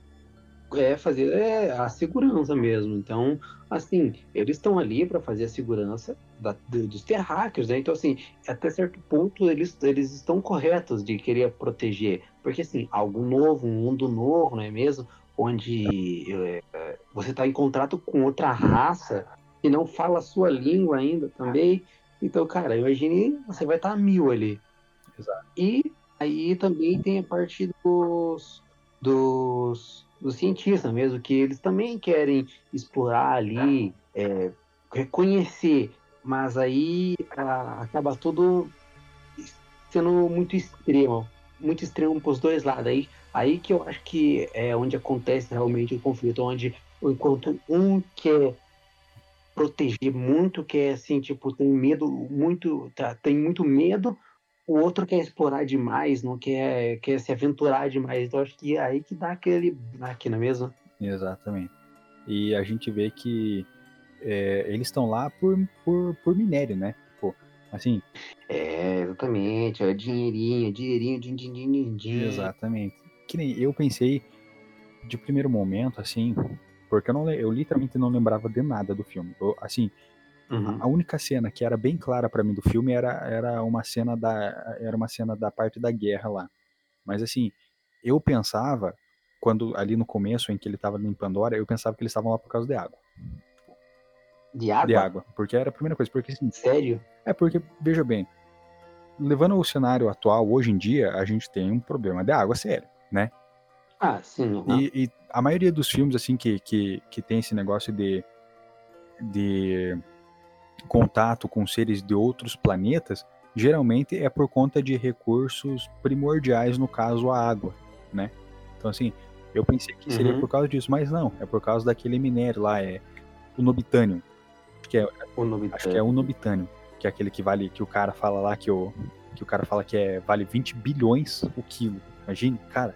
É, é fazer é, a segurança mesmo. Então, assim, eles estão ali para fazer a segurança da, dos terráqueos, né? Então, assim, até certo ponto eles, eles estão corretos de querer proteger, porque assim, algo novo, um mundo novo, não é mesmo? Onde é, você está em contrato com outra raça que não fala a sua língua ainda também. Então, cara, imagine você vai estar tá mil ali. Exato. E aí também tem a parte dos, dos, dos cientistas mesmo, que eles também querem explorar ali, é, reconhecer, mas aí a, acaba tudo sendo muito extremo, muito extremo para os dois lados. Aí, aí que eu acho que é onde acontece realmente o conflito, onde enquanto um quer proteger muito, quer assim, tipo, tem medo muito, tá, tem muito medo, o outro quer explorar demais, não quer, quer se aventurar demais. Então acho que é aí que dá aquele aqui, não é mesmo? Exatamente. E a gente vê que é, eles estão lá por, por, por minério, né? Pô, assim. É, exatamente. É dinheirinho, dinheirinho, din, din, din, din. Exatamente. Que nem eu pensei de primeiro momento, assim, porque eu, não, eu literalmente não lembrava de nada do filme. Eu, assim, Uhum. A única cena que era bem clara para mim do filme era, era uma cena da era uma cena da parte da guerra lá. Mas assim, eu pensava quando ali no começo em que ele estava em Pandora, eu pensava que eles estavam lá por causa de água. De água? De água, porque era a primeira coisa, porque assim, Sério? É porque veja bem, levando o cenário atual, hoje em dia a gente tem um problema de água sério, né? Ah, sim. E, e, a maioria dos filmes assim que, que, que tem esse negócio de de contato com seres de outros planetas, geralmente é por conta de recursos primordiais, no caso a água, né? Então assim, eu pensei que seria uhum. por causa disso, mas não, é por causa daquele minério lá, é o nobitânio. Que é, o nobitânio. Acho que é o nobitânio, que é aquele que vale, que o cara fala lá que o, que o cara fala que é, vale 20 bilhões o quilo. Imagine, cara.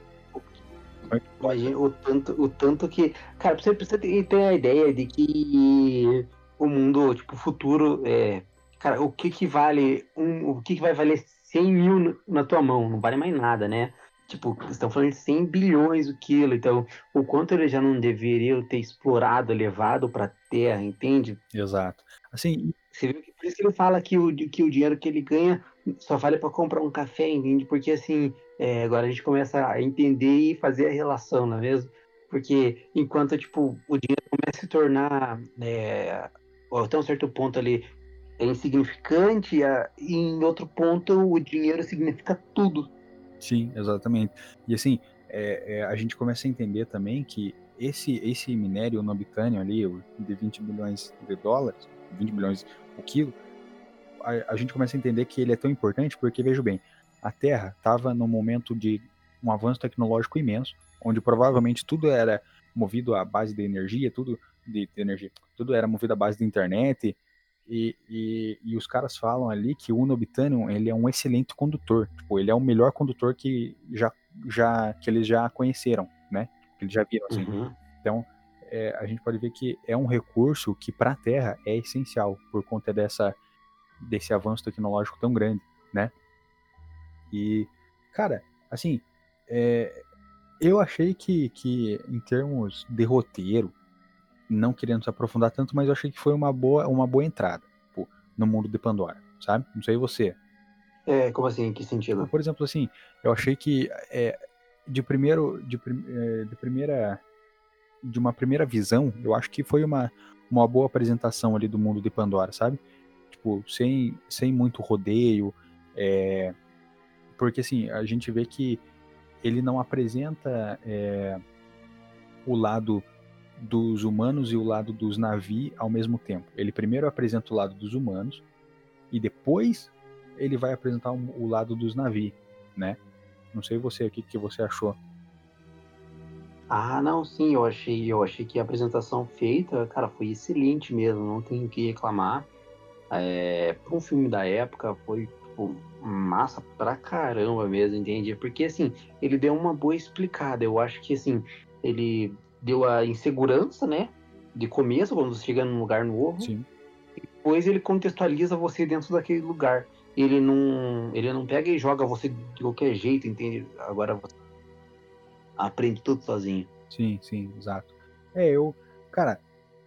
Imagina o tanto, o tanto que. Cara, você precisa ter a ideia de que o mundo, tipo, futuro, é, cara, o que que vale, um, o que que vai valer 100 mil na tua mão? Não vale mais nada, né? Tipo, estão falando de 100 bilhões o quilo, então o quanto ele já não deveria ter explorado, levado para terra, entende? Exato. Assim, você viu que por isso que ele fala que o, que o dinheiro que ele ganha só vale para comprar um café, entende? Porque assim, é, agora a gente começa a entender e fazer a relação, não é mesmo? Porque enquanto tipo o dinheiro começa a se tornar é, até um certo ponto ali é insignificante, e em outro ponto o dinheiro significa tudo. Sim, exatamente. E assim, é, é, a gente começa a entender também que esse, esse minério nobitânio ali, de 20 bilhões de dólares, 20 bilhões o quilo, a, a gente começa a entender que ele é tão importante porque, veja bem, a Terra estava num momento de um avanço tecnológico imenso, onde provavelmente tudo era movido à base de energia, tudo de, de energia. Tudo era movido à base da internet. E, e, e, os caras falam ali que o Unobitanium ele é um excelente condutor. Tipo, ele é o melhor condutor que, já, já, que eles já conheceram, né? Que eles já viram, assim. Uhum. Então, é, a gente pode ver que é um recurso que para a Terra é essencial por conta dessa, desse avanço tecnológico tão grande, né? E, cara, assim, é, eu achei que, que em termos de roteiro, não querendo se aprofundar tanto, mas eu achei que foi uma boa, uma boa entrada pô, no mundo de Pandora, sabe? Não sei você. É, como assim? Em que sentido? Por exemplo, assim, eu achei que é, de primeiro, de, é, de primeira, de uma primeira visão, eu acho que foi uma, uma boa apresentação ali do mundo de Pandora, sabe? Tipo, sem, sem muito rodeio, é, porque assim, a gente vê que ele não apresenta é, o lado dos humanos e o lado dos Navi ao mesmo tempo. Ele primeiro apresenta o lado dos humanos e depois ele vai apresentar o lado dos Navi, né? Não sei você, o que, que você achou? Ah, não, sim, eu achei, eu achei que a apresentação feita, cara, foi excelente mesmo, não tenho o que reclamar. É, para um filme da época, foi tipo, massa pra caramba mesmo, entende? Porque assim, ele deu uma boa explicada. Eu acho que assim, ele deu a insegurança, né? De começo, quando você chega num lugar novo. Sim. Depois ele contextualiza você dentro daquele lugar. Ele não, ele não pega e joga você de qualquer jeito, entende? Agora você aprende tudo sozinho. Sim, sim, exato. É, eu, cara,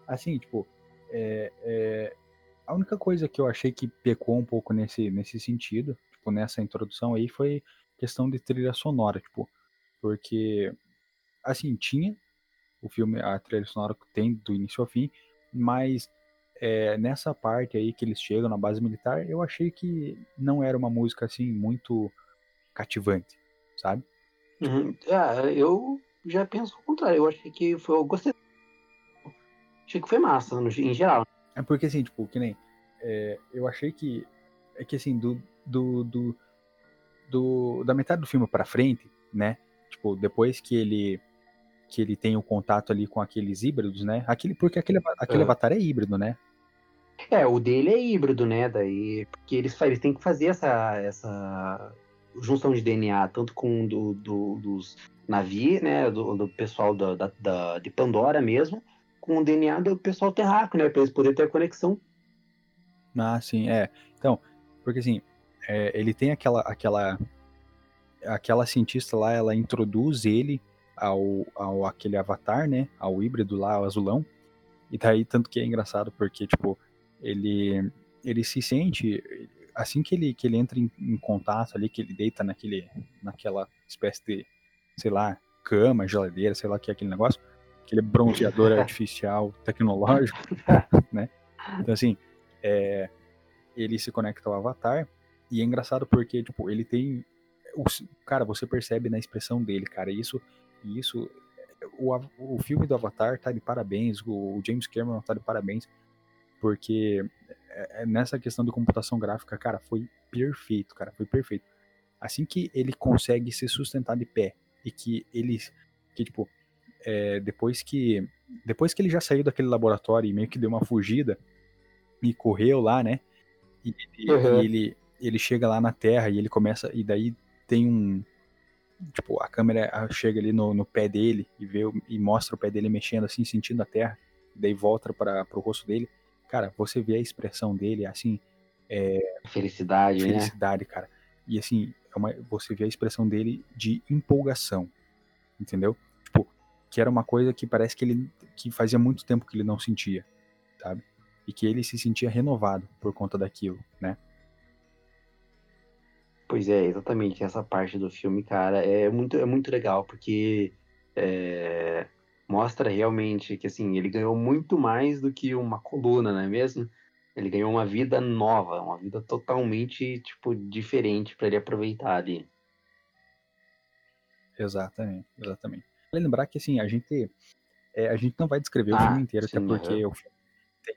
assim, tipo, é, é, a única coisa que eu achei que pecou um pouco nesse, nesse sentido, tipo, nessa introdução aí, foi questão de trilha sonora, tipo, porque, assim, tinha o filme, a trilha sonora que tem do início ao fim, mas é, nessa parte aí que eles chegam na base militar, eu achei que não era uma música, assim, muito cativante, sabe? Uhum. Ah, eu já penso o contrário. Eu achei que foi. Eu gostei. Achei que foi massa, no, em geral. É porque assim, tipo, que nem. É, eu achei que. É que assim, do, do, do, do, da metade do filme pra frente, né? Tipo, depois que ele que ele tem o contato ali com aqueles híbridos, né? Aquele, porque aquele, aquele uhum. avatar é híbrido, né? É, o dele é híbrido, né? Daí, porque eles, eles têm que fazer essa, essa junção de DNA, tanto com do, do dos navios, né? Do, do pessoal da, da, da, de Pandora mesmo, com o DNA do pessoal terráqueo, né? Pra eles poderem ter a conexão. Ah, sim, é. Então, porque assim, é, ele tem aquela, aquela, aquela cientista lá, ela introduz ele ao, ao aquele avatar, né? Ao híbrido lá, ao azulão. E daí, tanto que é engraçado, porque, tipo, ele, ele se sente, assim que ele, que ele entra em, em, contato ali, que ele deita naquele, naquela espécie de, sei lá, cama, geladeira, sei lá o que é aquele negócio, aquele bronzeador artificial tecnológico, né? Então, assim, é, ele se conecta ao avatar, e é engraçado porque, tipo, ele tem. O, cara, você percebe na expressão dele, cara, isso. isso o, o filme do Avatar tá de parabéns, o, o James Cameron tá de parabéns, porque é, é, nessa questão de computação gráfica, cara, foi perfeito, cara, foi perfeito. Assim que ele consegue se sustentar de pé e que ele, que tipo, é, depois que depois que ele já saiu daquele laboratório e meio que deu uma fugida e correu lá, né? E, uhum. e ele ele chega lá na Terra e ele começa e daí tem um tipo a câmera chega ali no, no pé dele e vê e mostra o pé dele mexendo assim sentindo a Terra, daí volta para o rosto dele cara, você vê a expressão dele, assim. É, felicidade, felicidade, né? Felicidade, cara. E assim, é uma, você vê a expressão dele de empolgação. Entendeu? Que era uma coisa que parece que ele. que fazia muito tempo que ele não sentia, sabe? E que ele se sentia renovado por conta daquilo, né? Pois é, exatamente. Essa parte do filme, cara, é muito, é muito legal, porque é, mostra realmente que assim ele ganhou muito mais do que uma coluna, não é mesmo? Ele ganhou uma vida nova, uma vida totalmente tipo diferente para ele aproveitar ali. Exatamente, exatamente. Lembrar que assim a gente é, a gente não vai descrever ah, o filme inteiro, sim, até porque é. o filme tem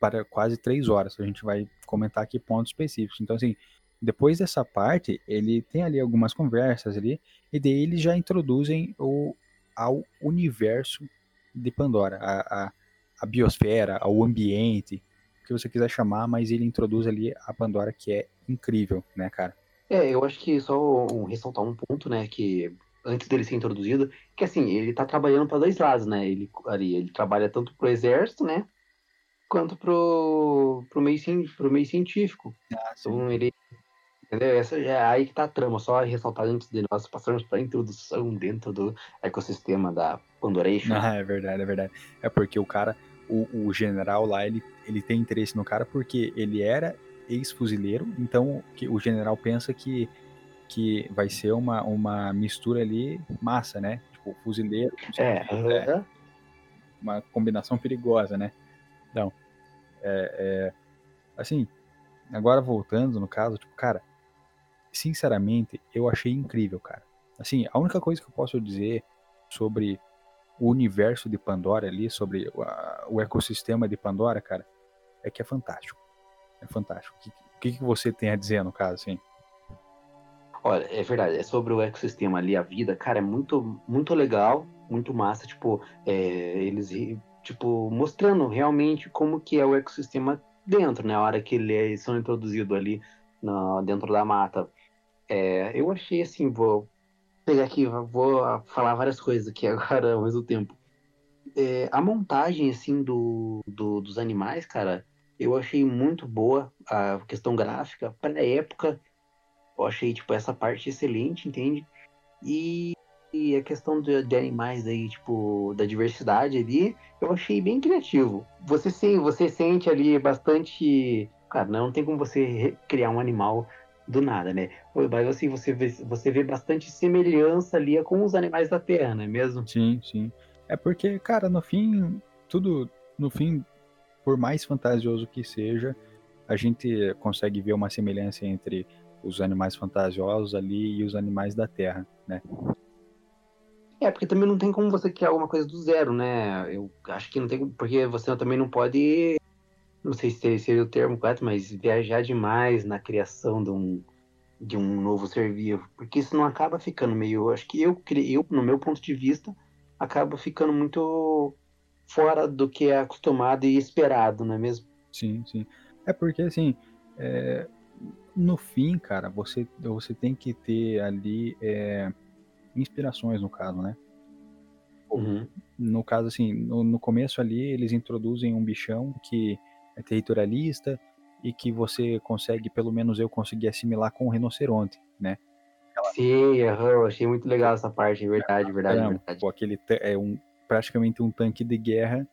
para quase três horas. A gente vai comentar aqui pontos específicos. Então assim depois dessa parte, ele tem ali algumas conversas ali, e daí eles já introduzem o, ao universo de Pandora, a, a, a biosfera, ao ambiente, o que você quiser chamar, mas ele introduz ali a Pandora que é incrível, né, cara? É, eu acho que só um, ressaltar um ponto, né, que antes dele ser introduzido, que assim, ele tá trabalhando para dois lados, né? Ele ele trabalha tanto pro exército, né, quanto pro, pro meio pro meio científico. Ah, então ele Entendeu? Essa é aí que tá a trama, só ressaltar antes de nós passarmos para a introdução dentro do ecossistema da Pandoration. Ah, é verdade, é verdade. É porque o cara, o, o general lá, ele, ele tem interesse no cara porque ele era ex-fuzileiro, então que o general pensa que, que vai ser uma, uma mistura ali massa, né? Tipo, fuzileiro. É, é, uma combinação perigosa, né? Então, é, é, assim, agora voltando no caso, tipo, cara, sinceramente, eu achei incrível, cara. Assim, a única coisa que eu posso dizer sobre o universo de Pandora ali, sobre o ecossistema de Pandora, cara, é que é fantástico. É fantástico. O que, que você tem a dizer no caso, assim? Olha, é verdade, é sobre o ecossistema ali, a vida, cara, é muito, muito legal, muito massa, tipo, é, eles, tipo, mostrando realmente como que é o ecossistema dentro, né, a hora que eles são introduzidos ali na, dentro da mata. É, eu achei assim, vou pegar aqui, vou falar várias coisas aqui agora ao mesmo tempo. É, a montagem, assim, do, do, dos animais, cara, eu achei muito boa a questão gráfica. Para a época, eu achei, tipo, essa parte excelente, entende? E e a questão de, de, animais aí, tipo, da diversidade ali, eu achei bem criativo. Você sim, você sente ali bastante. Cara, não tem como você criar um animal do nada, né? Mas assim, você vê, você vê bastante semelhança ali com os animais da Terra, não é mesmo? Sim, sim. É porque, cara, no fim, tudo, no fim, por mais fantasioso que seja, a gente consegue ver uma semelhança entre os animais fantasiosos ali e os animais da Terra, né? É, porque também não tem como você criar alguma coisa do zero, né? Eu acho que não tem, porque você também não pode, não sei se seria o termo correto, mas viajar demais na criação de um, de um novo ser vivo, porque isso não acaba ficando meio, acho que eu, eu, no meu ponto de vista, acaba ficando muito fora do que é acostumado e esperado, não é mesmo? Sim, sim. É porque, assim, é, no fim, cara, você, você tem que ter ali é, inspirações, no caso, né? Uhum. No caso, assim, no, no começo ali, eles introduzem um bichão que é territorialista e que você consegue, pelo menos eu consegui assimilar com o rinoceronte, né? Sim, eu achei muito legal essa parte, verdade, verdade, Caramba, verdade. Pô, aquele é um, praticamente um tanque de guerra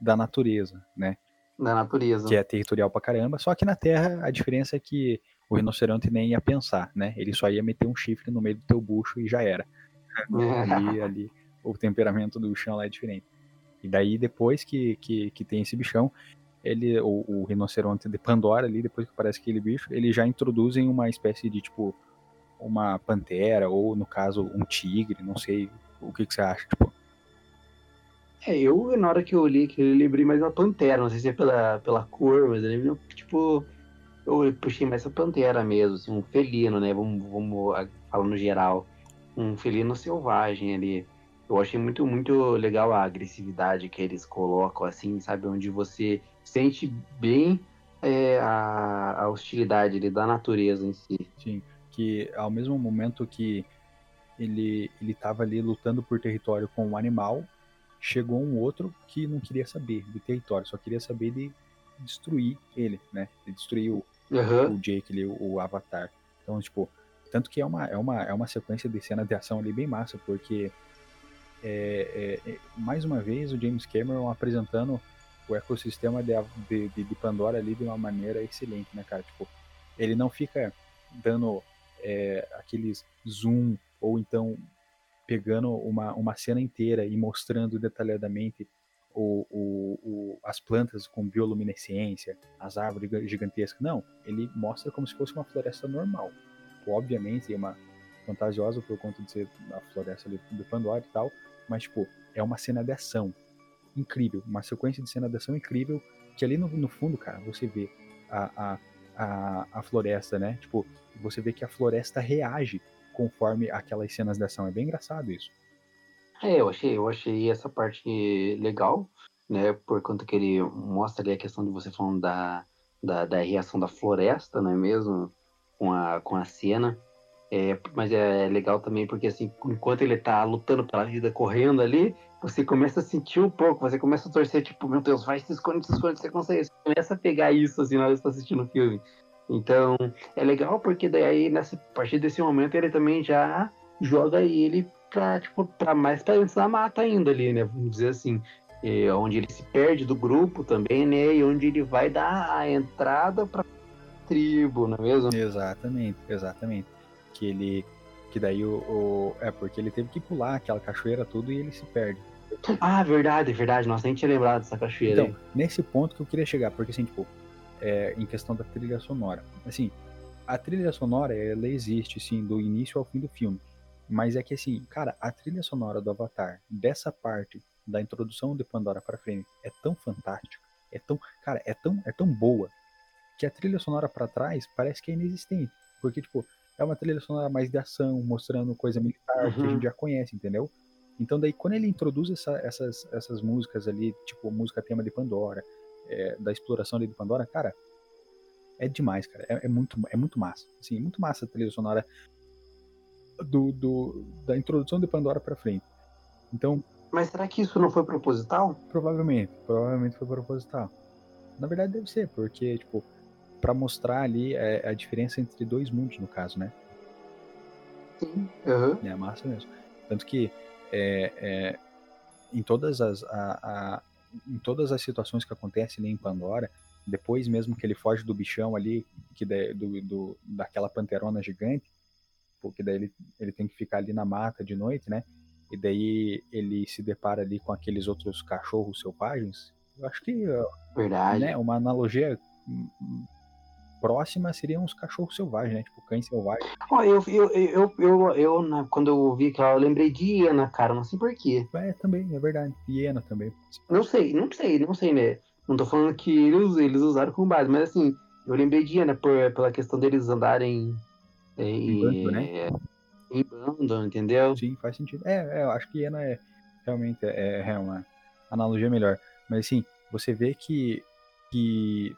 da natureza, né? Da natureza. Que é territorial pra caramba. Só que na Terra a diferença é que o rinoceronte nem ia pensar, né? Ele só ia meter um chifre no meio do teu bucho e já era. ali, ali, o temperamento do chão lá é diferente. E daí, depois que, que, que tem esse bichão, ele, o, o, rinoceronte de Pandora ali, depois que aparece aquele bicho, eles já introduzem uma espécie de, tipo, uma pantera, ou no caso, um tigre, não sei o que, que você acha, tipo. É, eu, na hora que eu olhei que eu lembrei mais uma pantera, não sei se é pela, pela cor, mas eu tipo, eu puxei mais essa pantera mesmo, assim, um felino, né? Vamos, vamos falando geral. Um felino selvagem ali. Eu achei muito, muito legal a agressividade que eles colocam, assim, sabe? Onde você sente bem é, a, a hostilidade ali, da natureza em si. Sim, que ao mesmo momento que ele, ele tava ali lutando por território com um animal, chegou um outro que não queria saber do território, só queria saber de destruir ele, né? De destruir o, uhum. o Jake ali, o, o, Avatar. Então, tipo, tanto que é uma, é, uma, é uma sequência de cena de ação ali bem massa, porque é, é, é, mais uma vez o James Cameron apresentando o ecossistema de, de, de, Pandora ali de uma maneira excelente, né, cara? Tipo, ele não fica dando é, aqueles zoom ou então pegando uma, uma cena inteira e mostrando detalhadamente o, o, o, as plantas com bioluminescência, as árvores gigantescas. Não, ele mostra como se fosse uma floresta normal. Obviamente é uma fantasiosa por conta de ser a floresta do Pandora e tal, mas tipo, é uma cena de ação incrível, uma sequência de cena de ação incrível, que ali no, no fundo, cara, você vê a, a, a, a floresta, né? Tipo, você vê que a floresta reage conforme aquelas cenas de ação. É bem engraçado isso. É, eu achei, eu achei essa parte legal, né? Por conta que ele mostra ali a questão de você falando da, da, da reação da floresta, não é mesmo? Com a, com a cena. É, mas é legal também porque assim, enquanto ele tá lutando pela vida, correndo ali, você começa a sentir um pouco, você começa a torcer, tipo, meu Deus, vai, se esconde, se esconde, você consegue. Você começa a pegar isso assim na hora que você tá assistindo o filme. Então, é legal porque daí, nessa, a partir desse momento, ele também já joga ele pra, tipo, pra mais pra dentro da mata ainda ali, né? Vamos dizer assim. É, onde ele se perde do grupo também, né? E onde ele vai dar a entrada pra tribo, não é mesmo? Exatamente, exatamente. Que ele. Que daí o, o. É, porque ele teve que pular aquela cachoeira tudo e ele se perde. Ah, verdade, verdade. Nossa, nem tinha lembrado dessa cachoeira. Então, aí. nesse ponto que eu queria chegar, porque assim, tipo, é, em questão da trilha sonora. Assim, a trilha sonora, ela existe, sim, do início ao fim do filme. Mas é que, assim, cara, a trilha sonora do Avatar, dessa parte da introdução de Pandora para frente, é tão fantástica, é tão, cara, é tão, é tão boa, que a trilha sonora para trás parece que é inexistente. Porque, tipo, é uma trilha sonora mais de ação, mostrando coisa militar uhum. que a gente já conhece, entendeu? Então daí quando ele introduz essa, essas, essas músicas ali, tipo música tema de Pandora, é, da exploração ali de Pandora, cara, é demais, cara. É, é, muito, é muito massa. Assim, muito massa a trilha sonora do, do, da introdução de Pandora pra frente. Então. Mas será que isso não foi proposital? Provavelmente. Provavelmente foi proposital. Na verdade deve ser, porque, tipo, para mostrar ali é, a diferença entre dois mundos, no caso, né? Sim. Uhum. É massa mesmo. Tanto que é, é, em, todas as, a, a, em todas as situações que acontecem ali em Pandora, depois mesmo que ele foge do bichão ali, que do, do, daquela panterona gigante, porque daí ele, ele tem que ficar ali na mata de noite, né? E daí ele se depara ali com aqueles outros cachorros selvagens. Eu acho que Verdade. Né, uma analogia próxima seriam os cachorros selvagens, né? Tipo, cães selvagens. Oh, eu, eu, eu, eu, eu, quando eu vi que eu lembrei de hiena, cara, não sei porquê. É, também, é verdade. Hiena também. Não sei, não sei, não sei, né? Não tô falando que eles, eles usaram como base, mas assim, eu lembrei de hiena por, pela questão deles andarem é, em bando, né? Em bando, entendeu? Sim, faz sentido. É, é eu acho que hiena é realmente é, é uma analogia melhor. Mas assim, você vê que, que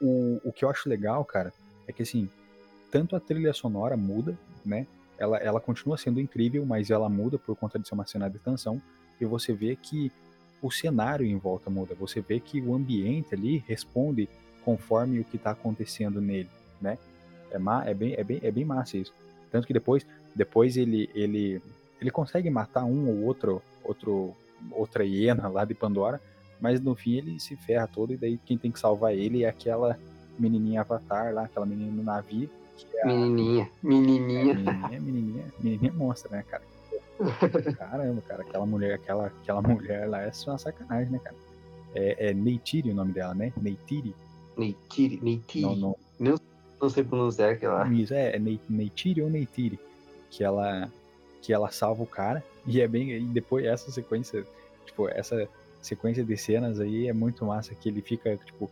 o, o que eu acho legal, cara, é que assim, tanto a trilha sonora muda, né? Ela, ela continua sendo incrível, mas ela muda por conta de ser uma cena de tensão. E você vê que o cenário em volta muda. Você vê que o ambiente ali responde conforme o que está acontecendo nele, né? É, é, bem, é, bem, é bem massa isso. Tanto que depois, depois ele, ele, ele consegue matar um ou outro, outro outra hiena lá de Pandora, mas no fim ele se ferra todo e daí quem tem que salvar ele é aquela menininha Avatar lá, aquela menina no navio. É a... Menininha, menininha. É, menininha, menininha, menininha monstra, né, cara? Caramba, cara, aquela mulher, aquela, aquela mulher lá é uma sacanagem, né, cara? É, é Neytiri o nome dela, né? Neytiri. Neytiri, Neytiri. Não, não... não, não sei pronunciar aquela. Isso, é, é Neytiri ou Neytiri. Que ela, que ela salva o cara. E é bem. E depois essa sequência, tipo, essa sequência de cenas aí é muito massa, que ele fica, tipo,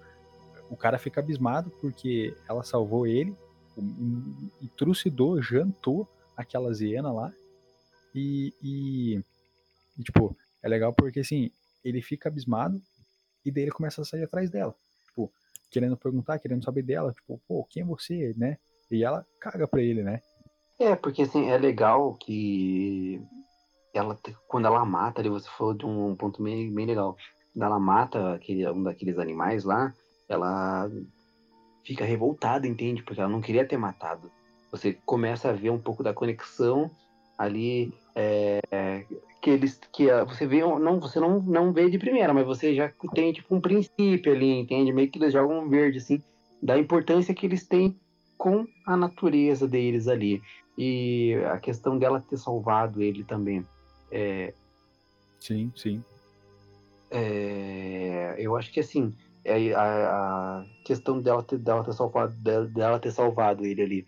o cara fica abismado porque ela salvou ele e trucidou, jantou aquela hiena lá. E, e, e, tipo, é legal porque assim, ele fica abismado e daí ele começa a sair atrás dela. Tipo, querendo perguntar, querendo saber dela, tipo, pô, quem é você, né? E ela caga pra ele, né? É, porque assim, é legal que ela, quando ela mata, ali você falou de um ponto bem, bem legal. Quando ela mata aquele, um daqueles animais lá, ela fica revoltada, entende? Porque ela não queria ter matado. Você começa a ver um pouco da conexão ali é, que eles que você vê não você não, não vê de primeira mas você já tem tipo um princípio ali entende meio que eles jogam verde assim da importância que eles têm com a natureza deles ali e a questão dela ter salvado ele também é, sim, sim. É, eu acho que assim, é, a, a, questão dela ter, dela, ter salvado, dela, dela ter salvado ele ali.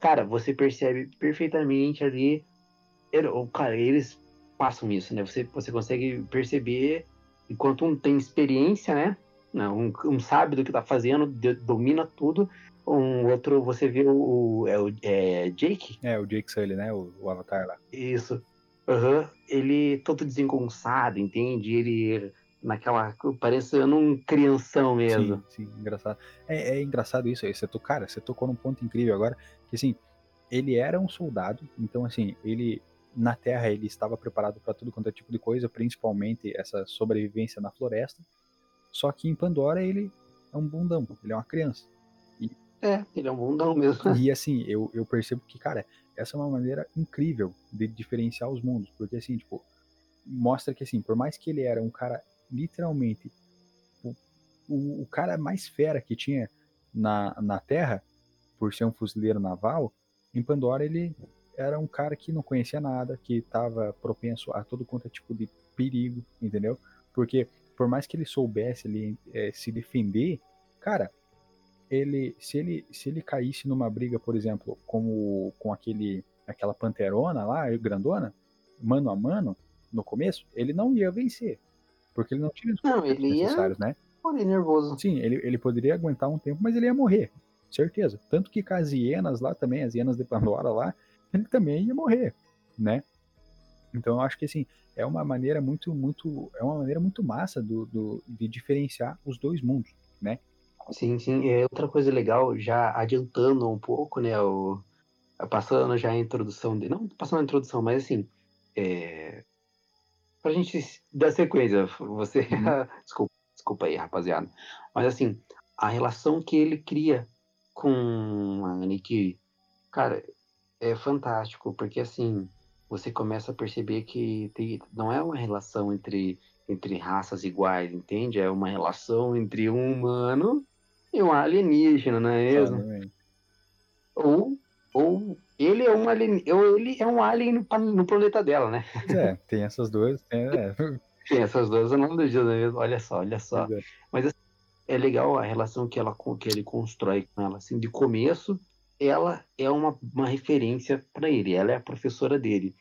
Cara, você percebe perfeitamente ali. Ele, cara, eles passam isso, né? Você, você consegue perceber, enquanto um tem experiência, né? Um, um sabe do que tá fazendo, domina tudo. Um outro, você vê o, o, é, o é Jake? É, o Jake Sully, né? O, o Avatar lá. Isso. Uhum. Ele todo desengonçado, entende? Ele naquela. parecendo um crianção mesmo. Sim, sim, engraçado. É, é engraçado isso aí. Você tocou, cara, você tocou num ponto incrível agora. Que assim, ele era um soldado, então assim, ele. Na Terra ele estava preparado para tudo quanto é tipo de coisa, principalmente essa sobrevivência na floresta. Só que em Pandora ele é um bundão, ele é uma criança. E, é, ele é um bundão mesmo. E assim, eu, eu percebo que, cara, essa é uma maneira incrível de diferenciar os mundos, porque assim, tipo, mostra que assim, por mais que ele era um cara literalmente o, o, o cara mais fera que tinha na, na Terra, por ser um fuzileiro naval, em Pandora ele era um cara que não conhecia nada, que estava propenso a todo quanto é tipo de perigo, entendeu? Porque por mais que ele soubesse ele, é, se defender, cara, ele se ele se ele caísse numa briga, por exemplo, como com aquele aquela panterona lá, grandona, mano a mano, no começo, ele não ia vencer, porque ele não tinha os não, ele necessários, ia... né? Porém, nervoso. Sim, ele, ele poderia aguentar um tempo, mas ele ia morrer, certeza. Tanto que com as hienas lá também, as hienas de Pandora lá, ele também ia morrer, né? Então eu acho que assim, é uma maneira muito, muito, é uma maneira muito massa do, do de diferenciar os dois mundos, né? Sim, sim. É outra coisa legal, já adiantando um pouco, né? O, passando já a introdução de. Não passando a introdução, mas assim. É, pra gente dar sequência, você. Uhum. desculpa, desculpa aí, rapaziada. Mas assim, a relação que ele cria com a Nikki, cara, é fantástico, porque assim, você começa a perceber que tem, não é uma relação entre, entre raças iguais, entende? É uma relação entre um humano e um alienígena, não é mesmo? Exatamente. Ou, ou ele é um alien, ou ele é um alien no, planeta dela, né? É, tem essas duas. Tem, é, Tem essas duas analogias, não é mesmo? Olha só, olha só. pois é. é legal a relação que, ela, que ele constrói com ela. Assim, de começo, ela é uma, uma referência para ele, ela é a professora dele.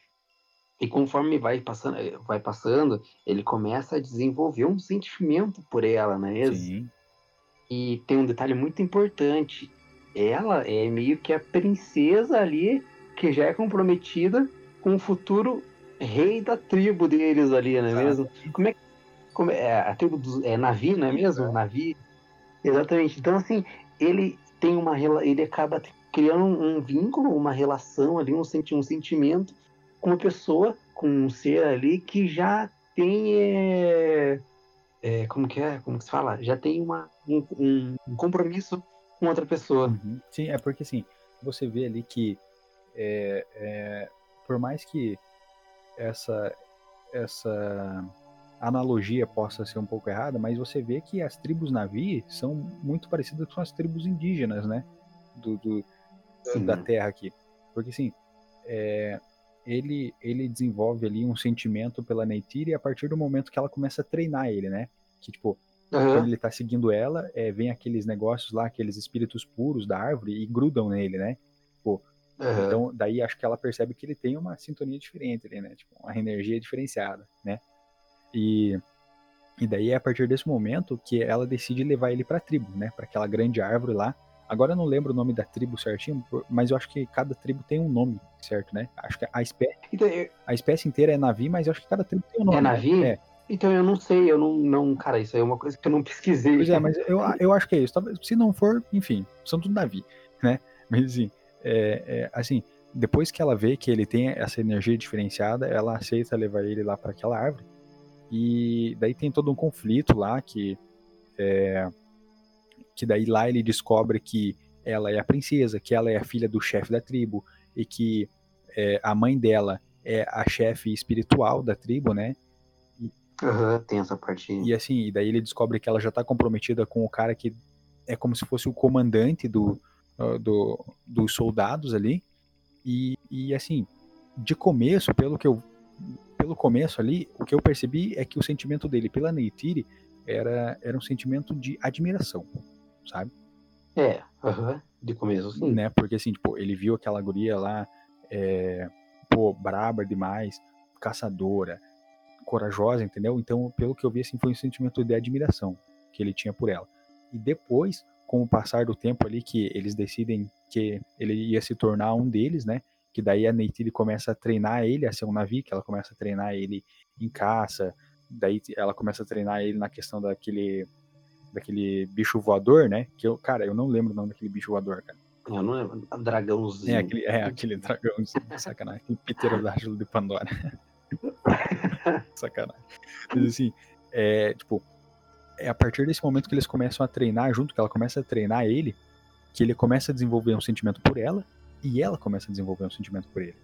E conforme vai passando, vai passando, ele começa a desenvolver um sentimento por ela, não é mesmo? Sim, E tem um detalhe muito importante. Ela é meio que a princesa ali que já é comprometida com o futuro rei da tribo deles ali, não é Exato. mesmo? Como é, como é a tribo dos é Navi, não é mesmo? Navi. Exatamente. Então assim, ele tem uma ele acaba criando um vínculo, uma relação ali, um, senti um sentimento com uma pessoa, com um ser ali que já tem é, é, como que é, como que se fala? Já tem uma, um, um- compromisso com outra pessoa. Uhum. Sim, é porque assim, você vê ali que é, é, por mais que essa, essa analogia possa ser um pouco errada, mas você vê que as tribos Navi são muito parecidas com as tribos indígenas, né? Do, do- da Terra aqui. Porque assim, é, ele, ele desenvolve ali um sentimento pela Neytiri a partir do momento que ela começa a treinar ele, né? Que tipo, quando Aham. ele tá seguindo ela, é, vem aqueles negócios lá, aqueles espíritos puros da árvore e grudam nele, né? aham. Então, daí acho que ela percebe que ele tem uma sintonia diferente ali, né? Tipo, uma energia diferenciada, né? E, e daí é a partir desse momento que ela decide levar ele pra tribo, né? Pra aquela grande árvore lá. Agora eu não lembro o nome da tribo certinho, mas eu acho que cada tribo tem um nome, certo, né? Acho que a espécie, Então, eu- a espécie inteira é Navi, mas eu acho que cada tribo tem um nome. É né? Navi? É. então eu não sei, eu não, não. Cara, isso aí é uma coisa que eu não pesquisei. Pois é, mas eu, eu acho que é isso. Talvez- Se não for, enfim, são tudo Navi, né? Mas assim, é, é, assim, depois que ela vê que ele tem essa energia diferenciada, ela aceita levar ele lá para aquela árvore. E daí tem todo um conflito lá que é, que daí lá ele descobre que ela é a princesa, que ela é a filha do chefe da tribo e que é, a mãe dela é a chefe espiritual da tribo, né? Aham, tem essa parte. E assim, e daí ele descobre que ela já tá comprometida com o cara que é como se fosse o comandante do, ah, do, dos soldados ali. E, e assim, de começo, pelo que eu pelo começo ali, o que eu percebi é que o sentimento dele pela Neytiri era, era um sentimento de admiração, sabe? É, de começo sim. Né? Porque assim, tipo, ele viu aquela guria lá, é, pô, braba demais, caçadora, corajosa, entendeu? Então, pelo que eu vi, assim, foi um sentimento de admiração que ele tinha por ela. E depois, com o passar do tempo ali, que eles decidem que ele ia se tornar um deles, né? Que daí a Neytiri começa a treinar ele a ser um Navi, que ela começa a treinar ele em caça, daí ela começa a treinar ele na questão daquele daquele bicho voador, né? Que eu, cara, eu não lembro o nome daquele bicho voador, cara. Eu não lembro. Dragãozinho. É aquele, é aquele dragão, sacanagem, aquele pterodáctilo de Pandora. sacanagem. Mas assim, é, tipo, é a partir desse momento que eles começam a treinar junto, que ela começa a treinar ele, que ele começa a desenvolver um sentimento por ela, e ela começa a desenvolver um sentimento por ele.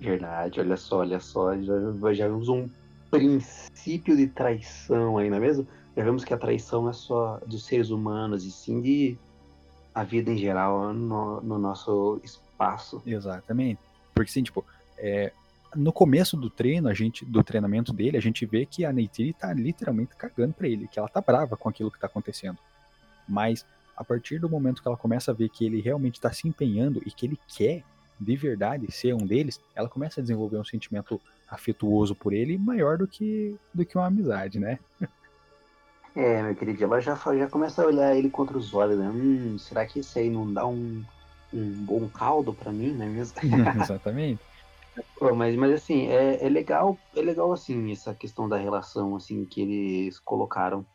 Verdade, olha só, olha só. Já, já vimos um princípio de traição aí, não é mesmo? Já vemos que a traição não é só dos seres humanos, e sim de a vida em geral no, no nosso espaço. Exatamente. Porque assim, tipo, é, no começo do treino, a gente, do treinamento dele, a gente vê que a Neytiri tá literalmente cagando pra ele, que ela tá brava com aquilo que tá acontecendo. Mas a partir do momento que ela começa a ver que ele realmente tá se empenhando e que ele quer de verdade ser um deles, ela começa a desenvolver um sentimento afetuoso por ele maior do que do que uma amizade, né? É, meu querido, ela já, já começa a olhar ele contra os olhos, né? Hum, será que esse aí não dá um, um bom caldo pra mim, não é mesmo? Exatamente. Pô, mas, mas assim, é, é legal, é legal assim, essa questão da relação assim que eles colocaram.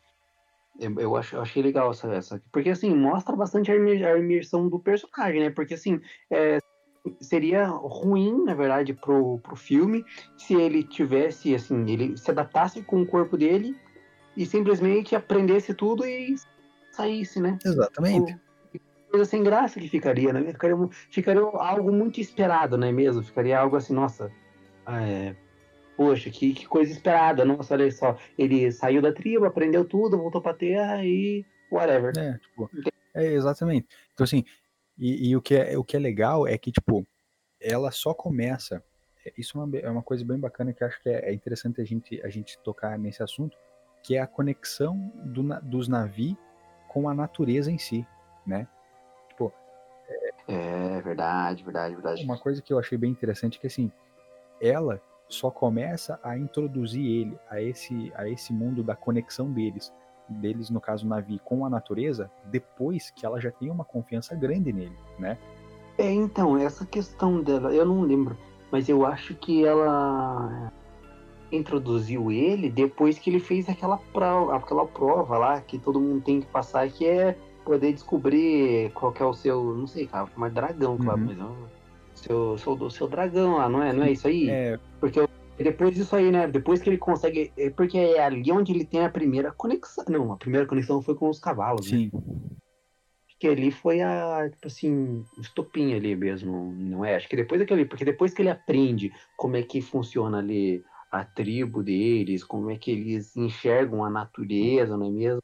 Eu, eu, acho, eu achei legal essa, essa. Porque assim, mostra bastante a imer- a imersão do personagem, né? Porque assim, é, seria ruim, na verdade, pro, pro filme se ele tivesse, assim, ele se adaptasse com o corpo dele e simplesmente aprendesse tudo e saísse, né? Exatamente. coisa sem graça que ficaria, né? Ficaria, ficaria algo muito esperado, não é mesmo? Ficaria algo assim, nossa, é, poxa, que, que coisa esperada. Nossa, olha só, ele saiu da tribo, aprendeu tudo, voltou pra terra e whatever. É, tipo, é exatamente. Então, assim, e, e, o, que é, o que é legal é que, tipo, ela só começa. É, isso é uma, é uma coisa bem bacana que acho que é, é, interessante a gente, a gente tocar nesse assunto, que é a conexão do, dos navios com a natureza em si, né? Tipo. É, é verdade, verdade, verdade. Uma coisa que eu achei bem interessante é que, assim, ela só começa a introduzir ele a esse, a esse mundo da conexão deles, deles no caso Navi com a natureza, depois que ela já tem uma confiança grande nele, né? É, então, essa questão dela, eu não lembro, mas eu acho que ela introduziu ele depois que ele fez aquela prova, aquela prova lá que todo mundo tem que passar, que é poder descobrir qual é o seu, não sei, cara, mas dragão, claro, uhum. mas não, seu, seu, seu dragão lá, não é? Não é isso aí? É. Porque depois disso aí, né? Depois que ele consegue. É porque é ali onde ele tem a primeira conexão. Não, a primeira conexão foi com os cavalos, Sim. né? que ali foi a, tipo assim, o estopim ali mesmo, não é? Acho que depois daquele, porque depois que ele aprende como é que funciona ali a tribo deles, como é que eles enxergam a natureza, não é mesmo?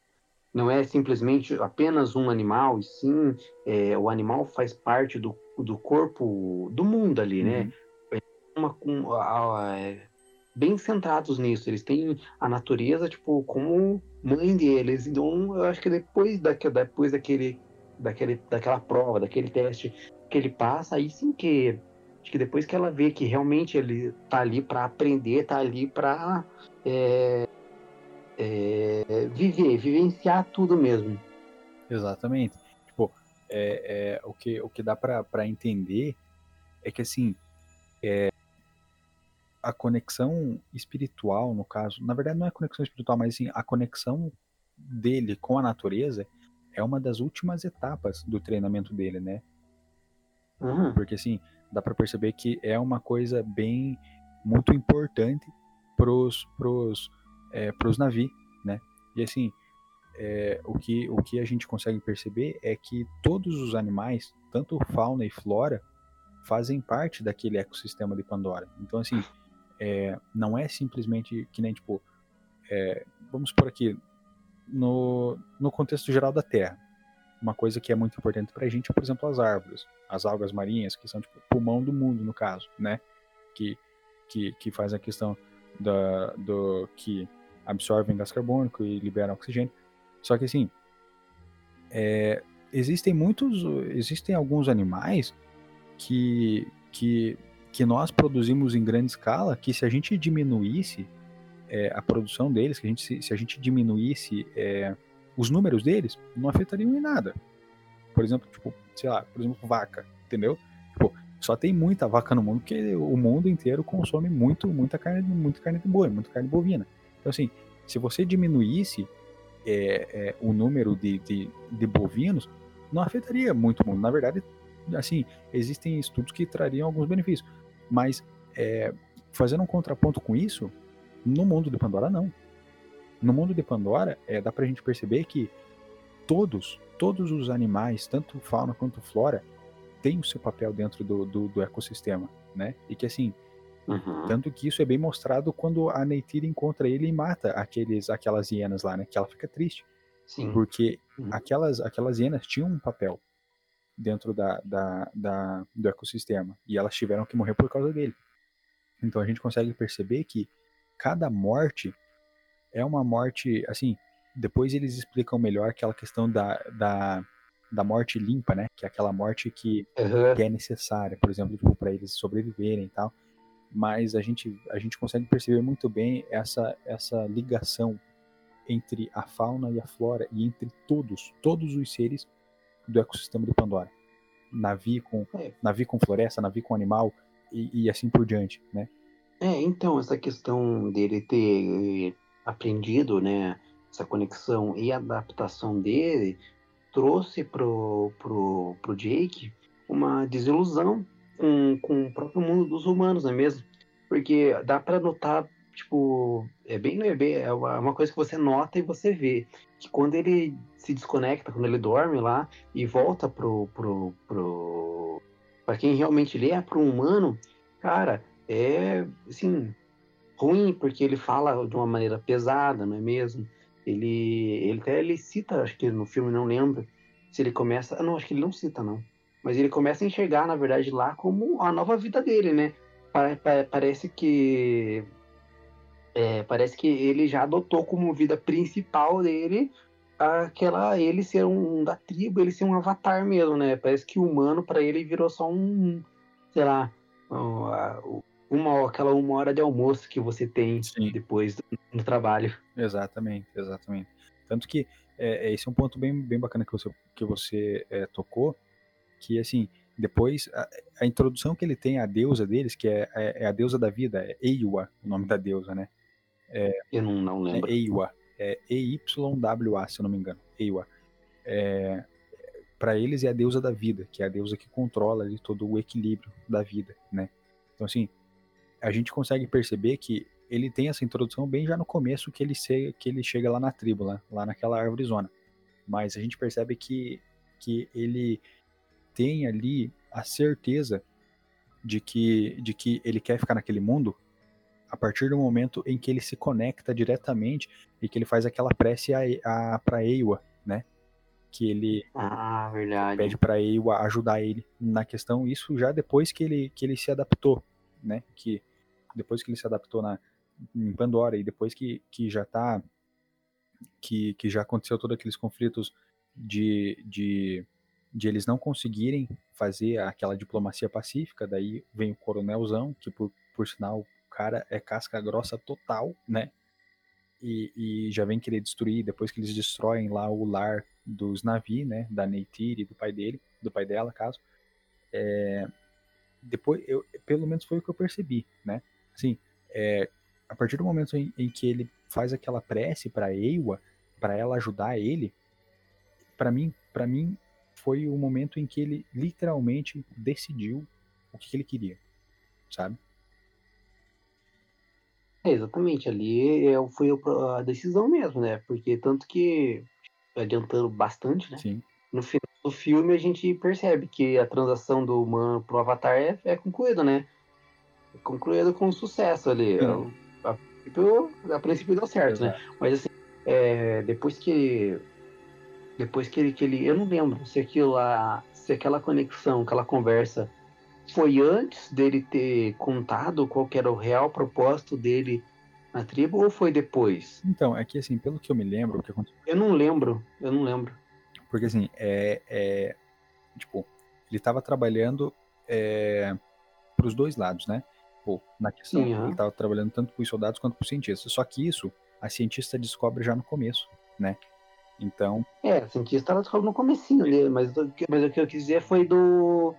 Não é simplesmente apenas um animal, e sim é, o animal faz parte do, do corpo do mundo ali, né? uhum. Uma, um, a, a, é, bem centrados nisso. Eles têm a natureza tipo como mãe deles. Então eu acho que depois, da, depois daquele daquele, daquela prova, daquele teste que ele passa, aí sim que acho que depois que ela vê que realmente ele tá ali para aprender, tá ali para é, é, viver, vivenciar tudo mesmo. Exatamente. Tipo, é, é o, que, o que dá para entender é que assim, é, a conexão espiritual, no caso, na verdade não é conexão espiritual, mas assim, a conexão dele com a natureza é uma das últimas etapas do treinamento dele, né? Uhum. Porque assim, dá para perceber que é uma coisa bem muito importante pros pros é, pros navios, né? E assim, é, o que o que a gente consegue perceber é que todos os animais, tanto fauna e flora, fazem parte daquele ecossistema de Pandora. Então assim, é, não é simplesmente que nem tipo, é, vamos por aqui no, no contexto geral da Terra. Uma coisa que é muito importante para a gente é, por exemplo, as árvores, as algas marinhas, que são tipo o pulmão do mundo, no caso, né? Que, que, que faz a questão da, do que absorvem gás carbônico e liberam oxigênio. Só que assim, é, existem muitos, existem alguns animais que, que, que nós produzimos em grande escala, que se a gente diminuísse é, a produção deles, que a gente, se, se a gente diminuísse é, os números deles, não afetariam em nada. Por exemplo, tipo, sei lá, por exemplo, vaca, entendeu? Tipo, só tem muita vaca no mundo porque o mundo inteiro consome muito, muita carne, muita carne de boi, muita carne bovina. Então, assim, se você diminuísse é, é, o número de, de, de, bovinos, não afetaria muito o mundo. Na verdade, assim, existem estudos que trariam alguns benefícios. Mas, é, fazendo um contraponto com isso, no mundo de Pandora, não. No mundo de Pandora, é, dá pra gente perceber que todos, todos os animais, tanto fauna quanto flora, têm o seu papel dentro do, do, do ecossistema, né? E que assim, uhum. tanto que isso é bem mostrado quando a Neytiri encontra ele e mata aqueles, aquelas hienas lá, né? Que ela fica triste. Sim. Porque uhum. aquelas, aquelas hienas tinham um papel dentro da, da, da, do ecossistema e elas tiveram que morrer por causa dele. Então a gente consegue perceber que cada morte é uma morte, assim, depois eles explicam melhor aquela questão da, da, da morte limpa, né? Que é aquela morte que, uhum. que é necessária, por exemplo, tipo, para eles sobreviverem e tal. Mas a gente, a gente consegue perceber muito bem essa, essa ligação entre a fauna e a flora e entre todos, todos os seres do ecossistema de Pandora. Navi com, é. navi com floresta, navi com animal e, e assim por diante, né? É, então, essa questão dele ter eh, aprendido, né, essa conexão e adaptação dele trouxe pro, pro, pro Jake uma desilusão com, com o próprio mundo dos humanos, não é mesmo? Porque dá para notar, tipo, é bem, é bem é uma coisa que você nota e você vê que quando ele se desconecta, quando ele dorme lá e volta pro, pro, pro para quem realmente ele é, pro humano, cara, é, assim, ruim, porque ele fala de uma maneira pesada, não é mesmo? Ele, ele até ele cita, acho que no filme, não lembro, se ele começa. Ah, não, acho que ele não cita, não. Mas ele começa a enxergar, na verdade, lá como a nova vida dele, né? Parece que. É, parece que ele já adotou como vida principal dele aquela ele ser um da tribo, ele ser um avatar mesmo, né? Parece que o humano para ele virou só um, sei lá, uma aquela uma hora de almoço que você tem Sim. depois do, do, trabalho. Exatamente, exatamente. Tanto que é, esse é um ponto bem, bem bacana que você que você é, tocou, que assim depois a, a, introdução que ele tem à deusa deles, que é, é, é a deusa da vida, é Eiwa, o nome da deusa, né? É, Eu não, não lembro. É Eiwa é EYWA, se eu não me engano, Eiwa. É, para eles é a deusa da vida, que é a deusa que controla ali todo o equilíbrio da vida, né? Então assim, a gente consegue perceber que ele tem essa introdução bem já no começo que ele, se, que ele chega lá na tribo, lá, lá naquela árvore zona. Mas a gente percebe que, que ele tem ali a certeza de que, de que ele quer ficar naquele mundo a partir do momento em que ele se conecta diretamente e que ele faz aquela prece a, a, para Eiwa, né? Que ele ah, pede para Eiwa ajudar ele na questão, isso já depois que ele, que ele se adaptou, né? Que depois que ele se adaptou na, em Pandora e depois que, que já tá que, que já aconteceu todos aqueles conflitos de, de, de eles não conseguirem fazer aquela diplomacia pacífica, daí vem o coronelzão, que por, por sinal cara é casca grossa total, né? E, e, já vem querer destruir, depois que eles destroem lá o lar dos Navi, né? Da Neytiri, do pai dele, do pai dela, caso. É, depois, eu, pelo menos foi o que eu percebi, né? Assim, é, a partir do momento em, em, que ele faz aquela prece para Eiwa, para ela ajudar ele, para mim, para mim foi o momento em que ele literalmente decidiu o que, que ele queria, sabe? É, exatamente, ali é, foi a decisão mesmo, né? Porque tanto que, adiantando bastante, né? Sim. No final do filme a gente percebe que a transação do humano pro Avatar é, é concluída, né? É concluída com sucesso ali. A, a, princípio, a princípio deu certo, né? Exato. né? Mas assim, é, depois que. Depois que ele, que ele. Eu não lembro se aquilo lá. Se aquela conexão, aquela conversa foi antes dele ter contado qual era o real propósito dele na tribo ou foi depois? Então, é que assim, pelo que eu me lembro, o que aconteceu. Eu não lembro, eu não lembro. Porque assim, é. é tipo, ele estava trabalhando é, para os dois lados, né? Pô, na questão, Sim, ele estava trabalhando tanto para os soldados quanto para os cientistas. Só que isso, a cientista descobre já no começo, né? Então. É, a cientista ela descobre no comecinho ali, mas, mas o que eu quis dizer foi do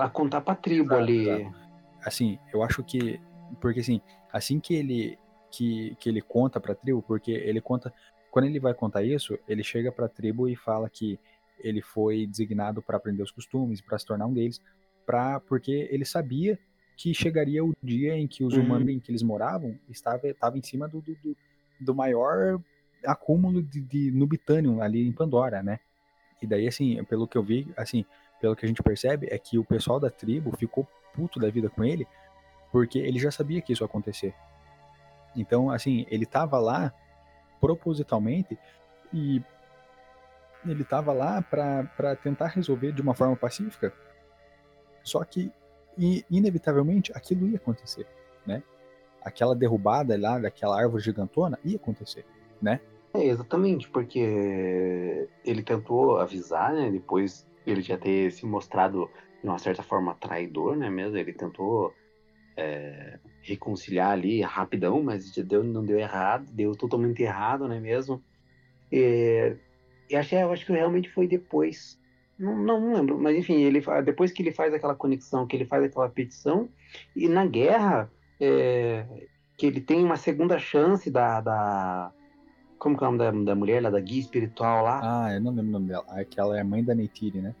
a contar pra tribo exato, ali. Exato. Assim, eu acho que. Porque assim, assim que ele. Que, que ele conta pra tribo, porque ele conta. Quando ele vai contar isso, ele chega pra tribo e fala que ele foi designado para aprender os costumes, para se tornar um deles, pra, porque ele sabia que chegaria o dia em que os uhum. humanos em que eles moravam estava, estava em cima do, do, do maior acúmulo de, de Nubitanium ali em Pandora, né? E daí, assim, pelo que eu vi, assim, pelo que a gente percebe, é que o pessoal da tribo ficou puto da vida com ele, porque ele já sabia que isso ia acontecer. Então, assim, ele tava lá propositalmente e ele tava lá para tentar resolver de uma forma pacífica. Só que, inevitavelmente, aquilo ia acontecer, né? Aquela derrubada lá daquela árvore gigantona ia acontecer, né? É, exatamente, porque ele tentou avisar, né? Depois ele já ter se mostrado de uma certa forma traidor, né mesmo? Ele tentou é, reconciliar ali rapidão, mas já deu, não deu errado, deu totalmente errado, né mesmo? E, e achei, eu acho que realmente foi depois. Não, não, lembro, mas enfim, ele depois que ele faz aquela conexão, que ele faz aquela petição, e na guerra, é, que ele tem uma segunda chance da, da como que é o nome da, da mulher lá, da guia espiritual lá? Ah, eu não lembro o nome dela. Aquela é a mãe da Neytiri, né?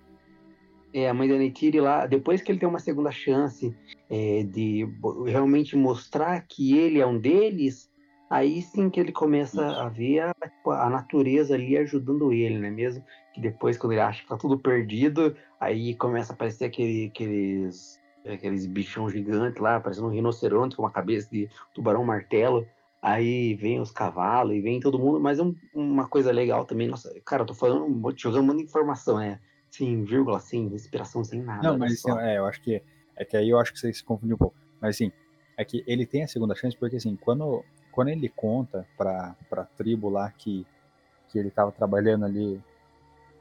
É, a mãe da Neytiri lá, depois que ele tem uma segunda chance é, de realmente mostrar que ele é um deles, aí sim que ele começa a ver a, a, natureza ali ajudando ele, né mesmo? Que depois, quando ele acha que tá tudo perdido, aí começa a aparecer aquele, aqueles aqueles bichão gigante lá, parecendo um rinoceronte com uma cabeça de tubarão martelo. Aí vem os cavalos e vem todo mundo, mas é um, uma coisa legal também. Nossa, cara, eu tô falando, jogando muita informação, é sem vírgula, sem respiração, sem nada. Não, mas assim, é, eu acho que é que aí eu acho que você se confundiu um pouco. Mas assim, é que ele tem a segunda chance porque assim, quando, quando ele conta pra, pra tribo lá que, que ele tava trabalhando ali,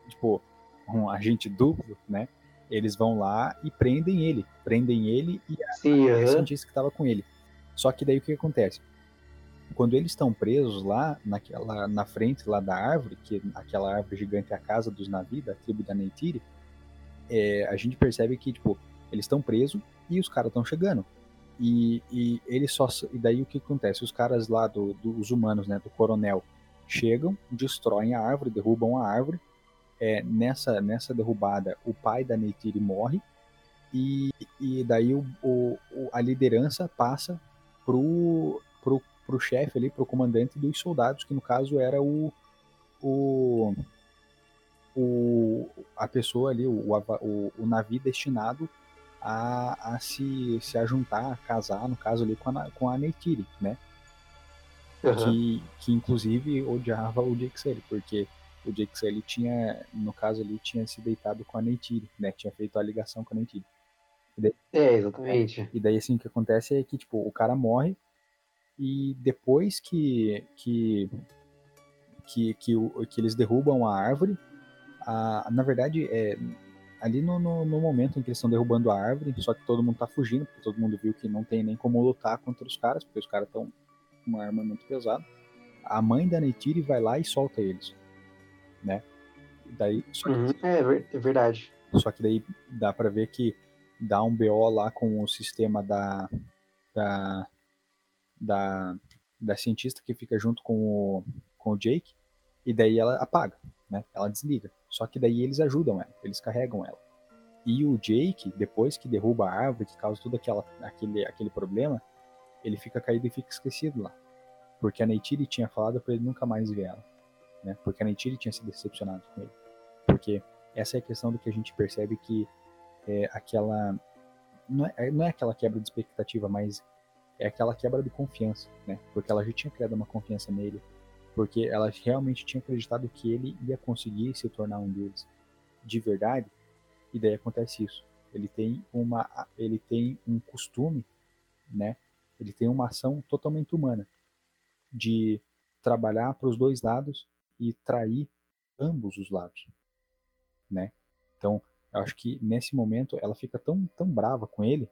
tipo, um agente duplo, né? Eles vão lá e prendem ele. Prendem ele e a, Sim, a cientista que tava com ele. Só que daí o que acontece? Quando eles estão presos lá, naquela, na frente lá da árvore, que aquela árvore gigante é a casa dos Navi, da tribo da Neytiri, é, a gente percebe que, tipo, eles estão presos e os caras estão chegando. E, e eles só. E daí o que acontece? Os caras lá, do, dos humanos, né, do coronel, chegam, destroem a árvore, derrubam a árvore. É, nessa, nessa derrubada, o pai da Neytiri morre. E, e daí o, o, a liderança passa pro, pro, chefe ali, pro comandante dos soldados, que no caso era o, o, o a pessoa ali, o, o, o navio destinado a, a se, se ajuntar, a casar, no caso ali, com a, com a Neytiri, né? aham. Que, que inclusive odiava o Jake Sully, porque o Jake Sully tinha, no caso ali, tinha se deitado com a Neytiri, né? Tinha feito a ligação com a Neytiri. É, exatamente. E daí, assim, o que acontece é que, tipo, o cara morre e depois que que que, que, que eles derrubam a árvore, a, na verdade, é ali no, no, no momento em que eles estão derrubando a árvore, só que todo mundo tá fugindo, porque todo mundo viu que não tem nem como lutar contra os caras, porque os caras estão com uma arma muito pesada. A mãe da Neytiri vai lá e solta eles, né? E Daí, que Uhum, É, é verdade. só que daí dá pra ver que dá um BO lá com o sistema da da, da, da cientista que fica junto com o, com o Jake e daí ela apaga, né? Ela desliga. Só que daí eles ajudam ela, eles carregam ela. E o Jake, depois que derruba a árvore, que causa todo aquela, aquele, aquele problema, ele fica caído e fica esquecido lá. Porque a Neytiri tinha falado pra ele nunca mais ver ela. Né? Porque a Neytiri tinha se decepcionado com ele. Porque essa é a questão do que a gente percebe que é aquela. Não é, não é aquela quebra de expectativa, mas é aquela quebra de confiança, né? Porque ela já tinha criado uma confiança nele, porque ela realmente tinha acreditado que ele ia conseguir se tornar um deles de verdade, e daí acontece isso. Ele tem uma, ele tem um costume, né? Ele tem uma ação totalmente humana de trabalhar para os dois lados e trair ambos os lados, né? Então, eu acho que nesse momento ela fica tão, tão brava com ele,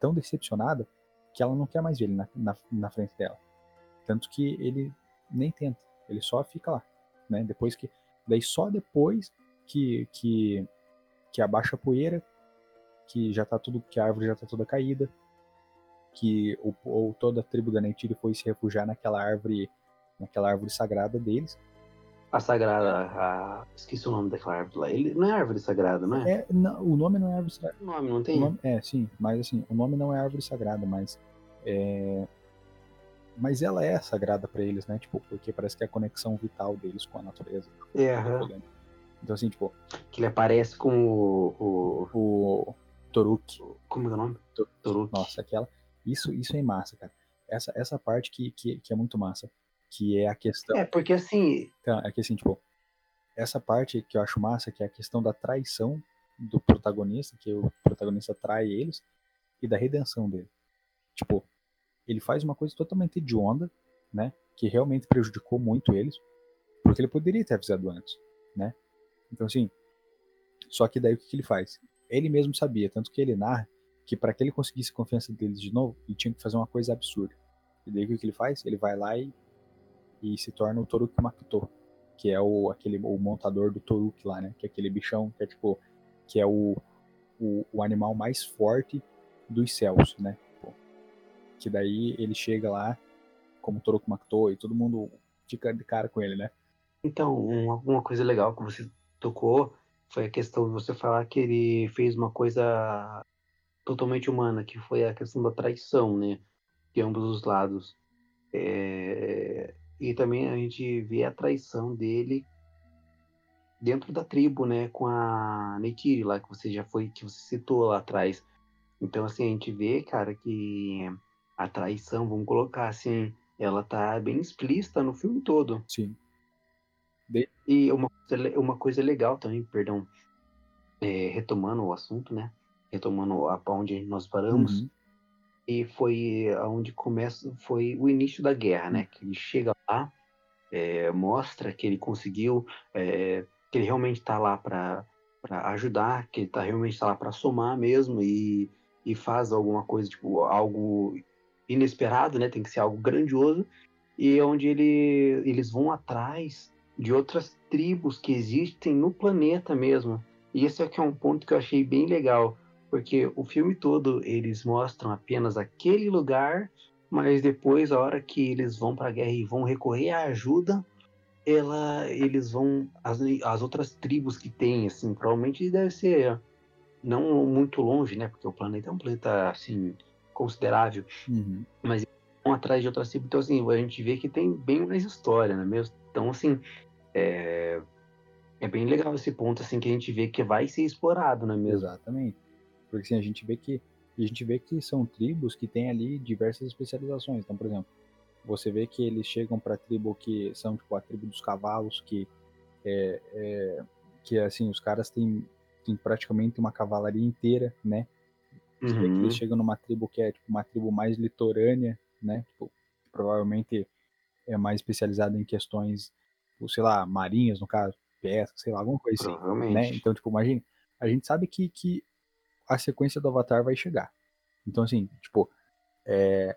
tão decepcionada, que ela não quer mais ver ele na, na, na frente dela. Tanto que ele nem tenta, ele só fica lá, né? Depois que, daí só depois que que, que abaixa a poeira, que já tá tudo, que a árvore já tá toda caída, que o, ou toda a tribo da Neytiri foi se refugiar naquela árvore, naquela árvore sagrada deles. A sagrada, a... esqueci o nome daquela árvore lá. Ele não é árvore sagrada, não é? É, não, o nome não é árvore sagrada. O nome não tem? nome- é, sim, mas assim, o nome não é árvore sagrada, mas é, mas ela é sagrada pra eles, né? Tipo, porque parece que é a conexão vital deles com a natureza. É, aham. Então assim, tipo, Que ele aparece com o. o... o Toruk, Como é o nome? To- Toruk. nossa, aquela, isso, isso é massa, cara. Essa, essa parte que, que, que é muito massa, que é a questão É, porque assim. Então, é que assim, tipo, essa parte que eu acho massa, que é a questão da traição do protagonista, que o protagonista trai eles, e da redenção dele. Tipo, ele faz uma coisa totalmente hedionda, né? Que realmente prejudicou muito eles, porque ele poderia ter avisado antes, né? Então, assim, só que daí o que, que ele faz? Ele mesmo sabia, tanto que ele narra que para que ele conseguisse a confiança deles de novo, ele tinha que fazer uma coisa absurda. E daí o que, que ele faz? Ele vai lá e, e se torna o Toruk Makuto, que é o, aquele, o montador do Toruk lá, né? Que é aquele bichão que é tipo, que é o, o, o animal mais forte dos céus, né? Que daí ele chega lá como Toruk Makuto e todo mundo fica de cara com ele, né? Então, uma coisa legal que você tocou foi a questão de você falar que ele fez uma coisa totalmente humana, que foi a questão da traição, né? De ambos os lados. É, E também a gente vê a traição dele dentro da tribo, né? Com a Neytiri lá, que você já foi, que você citou lá atrás. Então, assim, a gente vê, cara, que a traição, vamos colocar assim, ela tá bem explícita no filme todo. Sim. De... E uma, uma coisa legal também, perdão, é, retomando o assunto, né? Retomando a onde nós paramos. Uhum. E foi aonde começa, foi o início da guerra, né? Que ele chega é, mostra que ele conseguiu, é, que ele realmente está lá para ajudar, que ele tá, realmente está lá para somar mesmo e, e faz alguma coisa, tipo, algo inesperado, né? Tem que ser algo grandioso. E é onde ele, eles vão atrás de outras tribos que existem no planeta mesmo. E esse aqui é um ponto que eu achei bem legal, porque o filme todo eles mostram apenas aquele lugar, mas depois, a hora que eles vão para a guerra e vão recorrer à ajuda, ela, eles vão as, as outras tribos que tem, assim, provavelmente deve ser não muito longe, né? Porque o planeta é um planeta assim considerável, uhum. mas vão atrás de outras tribos. Então assim, a gente vê que tem bem mais história, né? Mesmo. Então assim, é, é bem legal esse ponto assim que a gente vê que vai ser explorado, não é mesmo? Exatamente. Porque assim, a gente vê que a gente vê que são tribos que têm ali diversas especializações. Então, por exemplo, você vê que eles chegam para a tribo que são tipo a tribo dos cavalos, que é, é, que assim os caras têm, têm praticamente uma cavalaria inteira, né? Você uhum. vê que eles uhum. chegam numa tribo que é tipo, uma tribo mais litorânea, né? Tipo, provavelmente é mais especializada em questões, tipo, sei lá, marinhas, no caso, pesca, sei lá, alguma coisa assim, né? Então, tipo, imagine, a gente sabe que, que a sequência do Avatar vai chegar. Então, assim, tipo, é,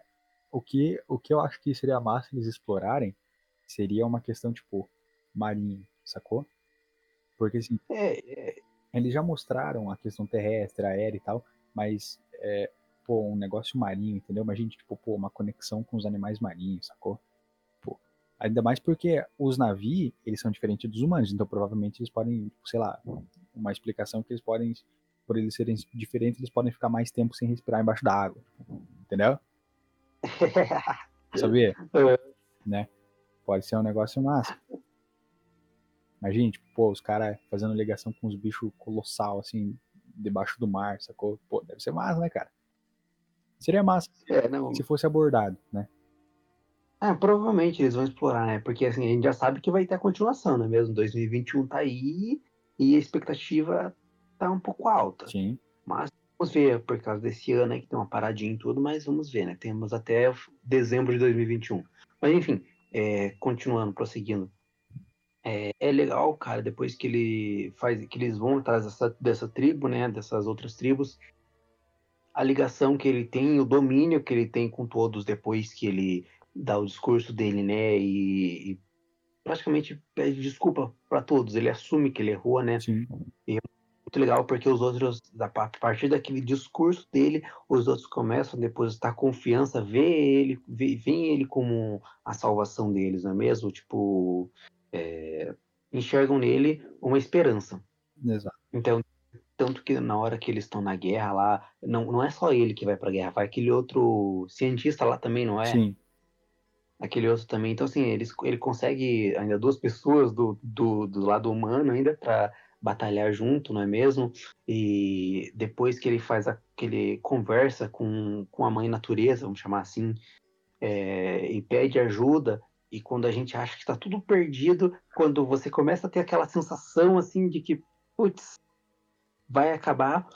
o, que, o que eu acho que seria massa eles explorarem seria uma questão, tipo, marinha, sacou? Porque, assim, é, é... eles já mostraram a questão terrestre, aérea e tal, mas, é, pô, um negócio marinho, entendeu? Imagina, tipo, pô, uma conexão com os animais marinhos, sacou? Ainda mais porque os navios, eles são diferentes dos humanos, então provavelmente eles podem, sei lá, uma explicação que eles podem, por eles serem diferentes, eles podem ficar mais tempo sem respirar embaixo da água. Entendeu? Sabia? É. Né? Pode ser um negócio massa. Imagina, tipo, pô, os caras fazendo ligação com os bichos colossal, assim, debaixo do mar, sacou? Pô, deve ser massa, né, cara? Seria massa é, se fosse abordado, né? É, provavelmente eles vão explorar, né? Porque assim, a gente já sabe que vai ter a continuação, não é mesmo? 2021 tá aí e a expectativa tá um pouco alta. Sim. Mas vamos ver, por causa desse ano aí que tem uma paradinha em tudo, mas vamos ver, né? Temos até dezembro de 2021. Mas enfim, é, continuando, prosseguindo. É, é, legal, cara, depois que ele faz, que eles vão atrás dessa, dessa tribo, né? Dessas outras tribos, a ligação que ele tem, o domínio que ele tem com todos depois que ele dá o discurso dele, né? E, e praticamente pede desculpa para todos. Ele assume que ele errou, né? Sim. Muito legal porque os outros, a partir daquele discurso dele, os outros começam a depositar confiança, vê ele, vê, vê ele como a salvação deles, não é mesmo? Tipo, é, enxergam nele uma esperança. Exato. Então, tanto que na hora que eles estão na guerra lá, não, não é só ele que vai pra guerra, vai aquele outro cientista lá também, não é? Sim aquele outro também. Então, assim, ele, ele consegue ainda duas pessoas do, do, do lado humano ainda para batalhar junto, não é mesmo? E depois que ele faz aquele conversa com, com a mãe natureza, vamos chamar assim, é, e pede ajuda, e quando a gente acha que está tudo perdido, quando você começa a ter aquela sensação assim de que, putz, vai acabar,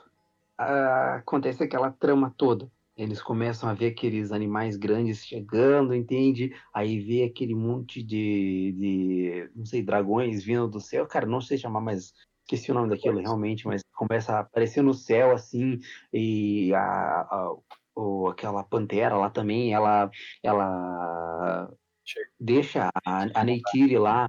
acontece aquela trama toda eles começam a ver aqueles animais grandes chegando, entende? Aí vê aquele monte de, de não sei, dragões vindo do céu. Cara, não sei chamar, mas esqueci o nome daquilo realmente, mas começa a aparecer no céu assim, e a, a o, aquela pantera lá também, ela, ela deixa a, a Neytiri lá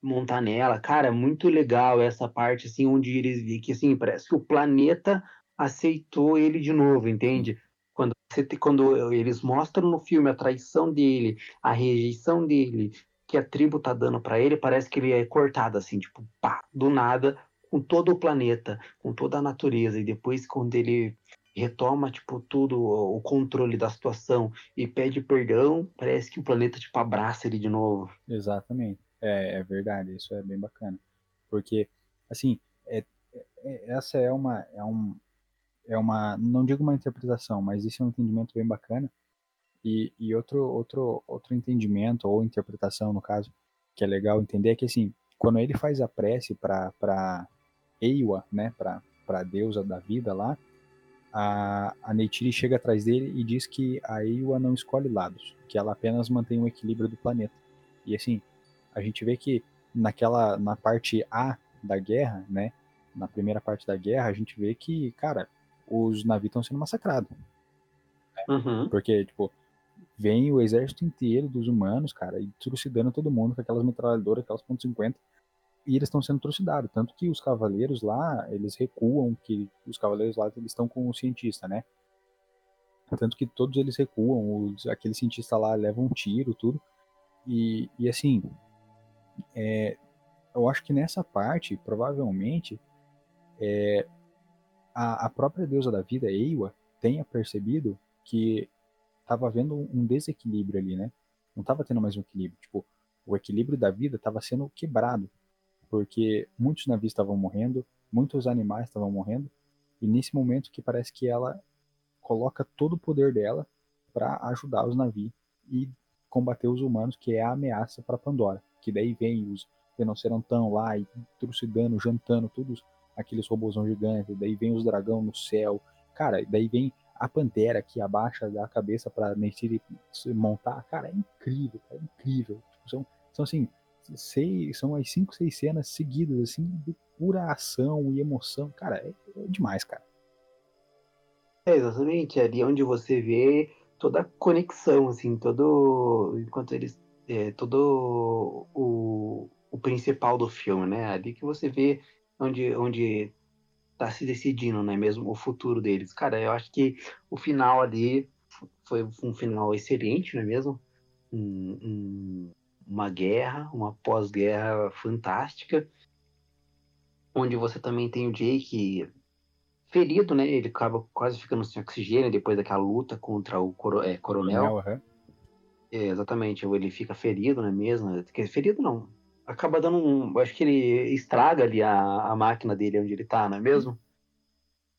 montar nela. Cara, é muito legal essa parte, assim, onde eles vê que, assim, parece que o planeta aceitou ele de novo, entende? Quando, você, quando eles mostram no filme a traição dele, a rejeição dele, que a tribo tá dando para ele, parece que ele é cortado assim, tipo, pá, do nada, com todo o planeta, com toda a natureza. E depois, quando ele retoma, tipo, tudo, o controle da situação e pede perdão, parece que o planeta, tipo, abraça ele de novo. Exatamente. É, é verdade, isso é bem bacana. Porque, assim, é, é, essa é uma, é um, é uma, não digo uma interpretação, mas isso é um entendimento bem bacana. E, e outro, outro, outro entendimento, ou interpretação no caso, que é legal entender, é que assim, quando ele faz a prece para Eiwa, né, para a deusa da vida lá, a, a Neytiri chega atrás dele e diz que a Eiwa não escolhe lados, que ela apenas mantém o equilíbrio do planeta. E assim, a gente vê que naquela na parte A da guerra, né, na primeira parte da guerra, a gente vê que, cara, os navios estão sendo massacrados. Uhum. Porque, tipo, vem o exército inteiro dos humanos, cara, e trucidando todo mundo com aquelas metralhadoras, aquelas ponto .50, e eles estão sendo trucidados. Tanto que os cavaleiros lá, eles recuam, que os cavaleiros lá, eles estão com o cientista, né? Tanto que todos eles recuam, os, aquele cientista lá leva um tiro, tudo. E, e assim, é, eu acho que nessa parte, provavelmente, é, a, a, própria deusa da vida, Eiwa, tenha percebido que estava havendo um desequilíbrio ali, né? Não estava tendo mais um equilíbrio. Tipo, o equilíbrio da vida estava sendo quebrado, porque muitos navios estavam morrendo, muitos animais estavam morrendo, e nesse momento que parece que ela coloca todo o poder dela para ajudar os navios e combater os humanos, que é a ameaça para Pandora. Que daí vem os rinocerantão lá e trucidando, jantando, todos aqueles robôzão gigantes, daí vem os dragão no céu. Cara, daí vem a pantera que abaixa a cabeça para Neytiri montar. Cara, é incrível, é incrível. Tipo, são, são assim, seis, são as cinco, seis cenas seguidas, assim, de pura ação e emoção. Cara, é, é demais, cara. É, exatamente. É ali onde você vê toda a conexão, assim, todo. Enquanto eles. É, todo o, o principal do filme, né? Ali que você vê onde, onde tá se decidindo, né? Mesmo o futuro deles. Cara, eu acho que o final ali foi um final excelente, não é mesmo? Um, um, uma guerra, uma pós-guerra fantástica, onde você também tem o Jake ferido, né? Ele acaba quase ficando sem oxigênio depois daquela luta contra o coro é, coronel. coronel uhum. é, exatamente, ele fica ferido, não é mesmo? Ferido não. Acaba dando um. Acho que ele estraga ali a, a máquina dele onde ele tá, não é mesmo?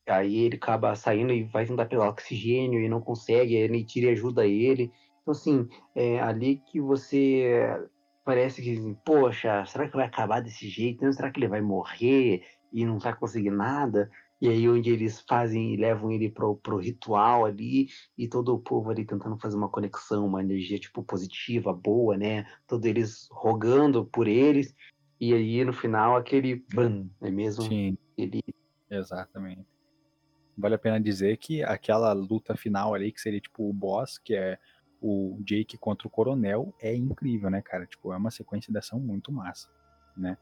Aí ele acaba saindo e vai tentar pegar oxigênio e não consegue, aí a Neytiri ajuda ele. Então, assim, é ali que você parece que, poxa, será que vai acabar desse jeito? Será que ele vai morrer e não vai conseguir nada? E aí onde eles fazem e levam ele pro, pro ritual ali, e todo o povo ali tentando fazer uma conexão, uma energia tipo positiva, boa, né? Todos eles rogando por eles, e aí no final aquele ban, é mesmo? Sim. Ele... Exatamente. Vale a pena dizer que aquela luta final ali, que seria tipo o boss, que é o Jake contra o Coronel, é incrível, né, cara? Tipo, é uma sequência de ação muito massa, né?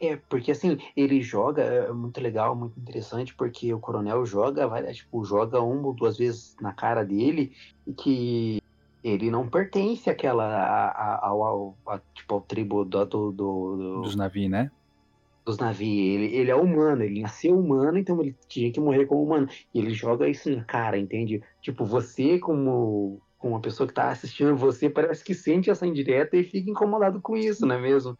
É, porque assim, ele joga, é muito legal, muito interessante, porque o coronel joga, vai, tipo, joga uma ou duas vezes na cara dele, e que ele não pertence àquela, a, a, ao, a, tipo, ao tribo do, do, do dos navios, né? Dos navios. Ele, ele é humano, ele nasceu humano, então ele tinha que morrer como humano. E ele joga isso na cara, entende? Tipo, você como, como uma pessoa que tá assistindo você, parece que sente essa indireta e fica incomodado com isso, não é mesmo?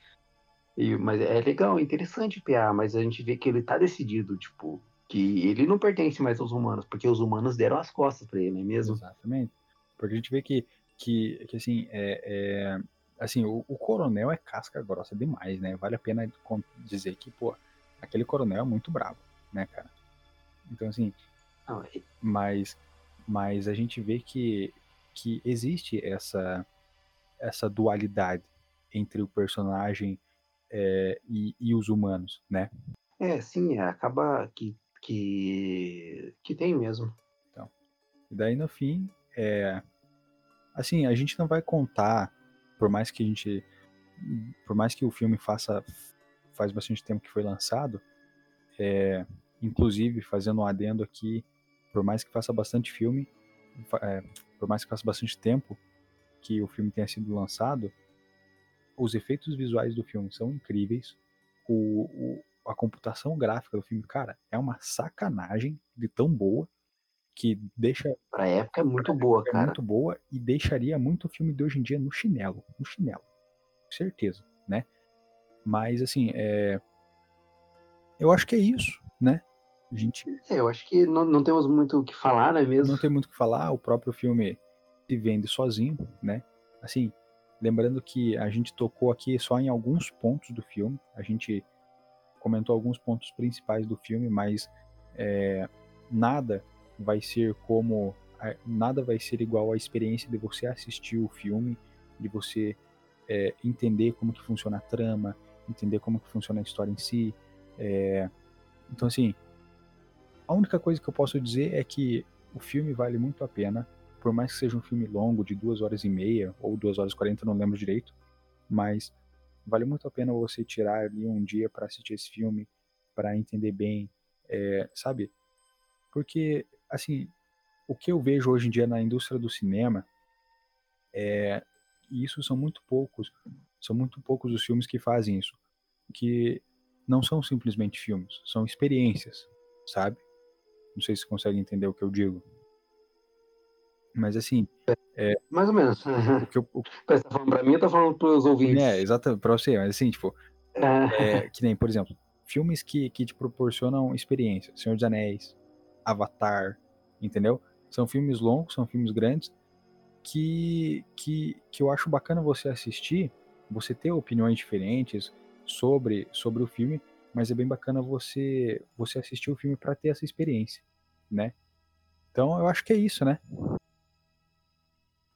E, mas é legal, é interessante PA, mas a gente vê que ele tá decidido, tipo, que ele não pertence mais aos humanos, porque os humanos deram as costas para ele, não é mesmo? Exatamente. Porque a gente vê que, que, que assim, é, é assim, o, o, coronel é casca grossa demais, né? Vale a pena dizer que, pô, aquele coronel é muito bravo, né, cara? Então, assim, não, é... mas, mas a gente vê que, que existe essa, essa dualidade entre o personagem é, e, e, os humanos, né? É, sim, é, acaba que, que, que tem mesmo. Então, e daí no fim, é, assim, a gente não vai contar, por mais que a gente, por mais que o filme faça, faz bastante tempo que foi lançado, é, inclusive fazendo um adendo aqui, por mais que faça bastante filme, é, por mais que faça bastante tempo que o filme tenha sido lançado, os efeitos visuais do filme são incríveis. O, o, a computação gráfica do filme, cara, é uma sacanagem de tão boa que deixa. Pra época é muito boa, é cara. muito boa e deixaria muito o filme de hoje em dia no chinelo. No chinelo. Certeza, né? Mas, assim, é. Eu acho que é isso, né? A gente. É, eu acho que não, não temos muito o que falar, não é mesmo? Não tem muito o que falar, o próprio filme se vende sozinho, né? Assim, lembrando que a gente tocou aqui só em alguns pontos do filme, a gente comentou alguns pontos principais do filme, mas é, nada vai ser como nada vai ser igual à experiência de você assistir o filme, de você é, entender como que funciona a trama, entender como que funciona a história em si. É, então assim, a única coisa que eu posso dizer é que o filme vale muito a pena, por mais que seja um filme longo de duas horas e meia ou duas horas e quarenta, não lembro direito, mas vale muito a pena você tirar ali um dia para assistir esse filme, para entender bem, é, sabe? Porque assim, o que eu vejo hoje em dia na indústria do cinema é e isso são muito poucos, são muito poucos os filmes que fazem isso, que não são simplesmente filmes, são experiências, sabe? Não sei se você consegue entender o que eu digo. Mas assim. É, Mais ou menos. O que eu, o... Você tá falando pra mim ou tá falando pros ouvintes? É, exatamente, pra você, mas assim, tipo. É, que nem, por exemplo, filmes que, que te proporcionam experiência. Senhor dos Anéis, Avatar, entendeu? São filmes longos, são filmes grandes, que, que, que eu acho bacana você assistir, você ter opiniões diferentes sobre, sobre o filme, mas é bem bacana você você assistir o filme para ter essa experiência, né? Então eu acho que é isso, né?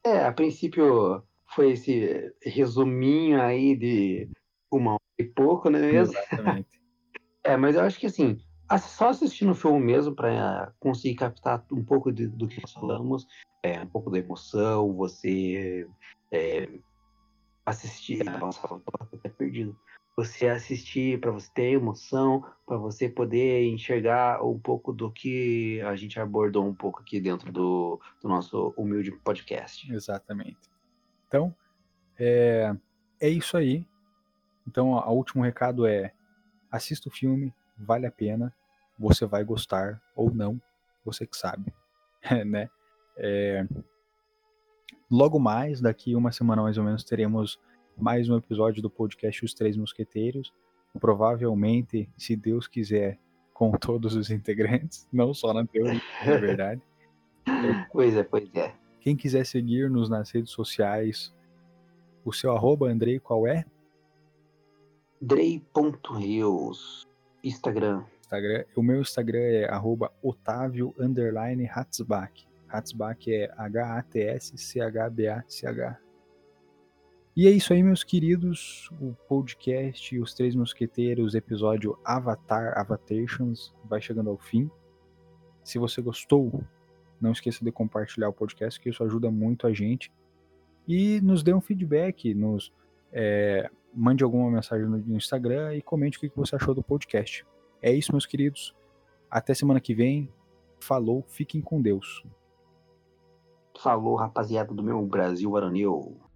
É, a princípio foi esse resuminho aí de uma hora e pouco, não é mesmo? Exatamente. é, mas eu acho que assim, só assistindo o filme mesmo para conseguir captar um pouco de, do que nós falamos, é, um pouco da emoção, você é, assistir. Nossa, tô até perdido. Você assistir para você ter emoção, para você poder enxergar um pouco do que a gente abordou um pouco aqui dentro do, do nosso humilde podcast. Exatamente. Então, é, é isso aí. Então, o último recado é: assista o filme, vale a pena, você vai gostar ou não, você que sabe, né? É... Logo mais, daqui uma semana mais ou menos, teremos mais um episódio do podcast Os Três Mosqueteiros. Provavelmente, se Deus quiser, com todos os integrantes, não só na teoria, é verdade. Pois é, pois é. Quem quiser seguir-nos nas redes sociais, o seu arroba, Andrei, qual é? Drey.reus, Instagram. Instagram. O meu Instagram é arroba Otávio Hatzbach. Hatzbach é H-A-T-S-C-H-B-A-C-H. E é isso aí, meus queridos. O podcast Os Três Mosqueteiros, episódio Avatar, Avatations, vai chegando ao fim. Se você gostou, não esqueça de compartilhar o podcast, que isso ajuda muito a gente. E nos dê um feedback, nos é, mande alguma mensagem no Instagram e comente o que você achou do podcast. É isso, meus queridos. Até semana que vem. Falou, fiquem com Deus. Falou, rapaziada do meu Brasil Varonil.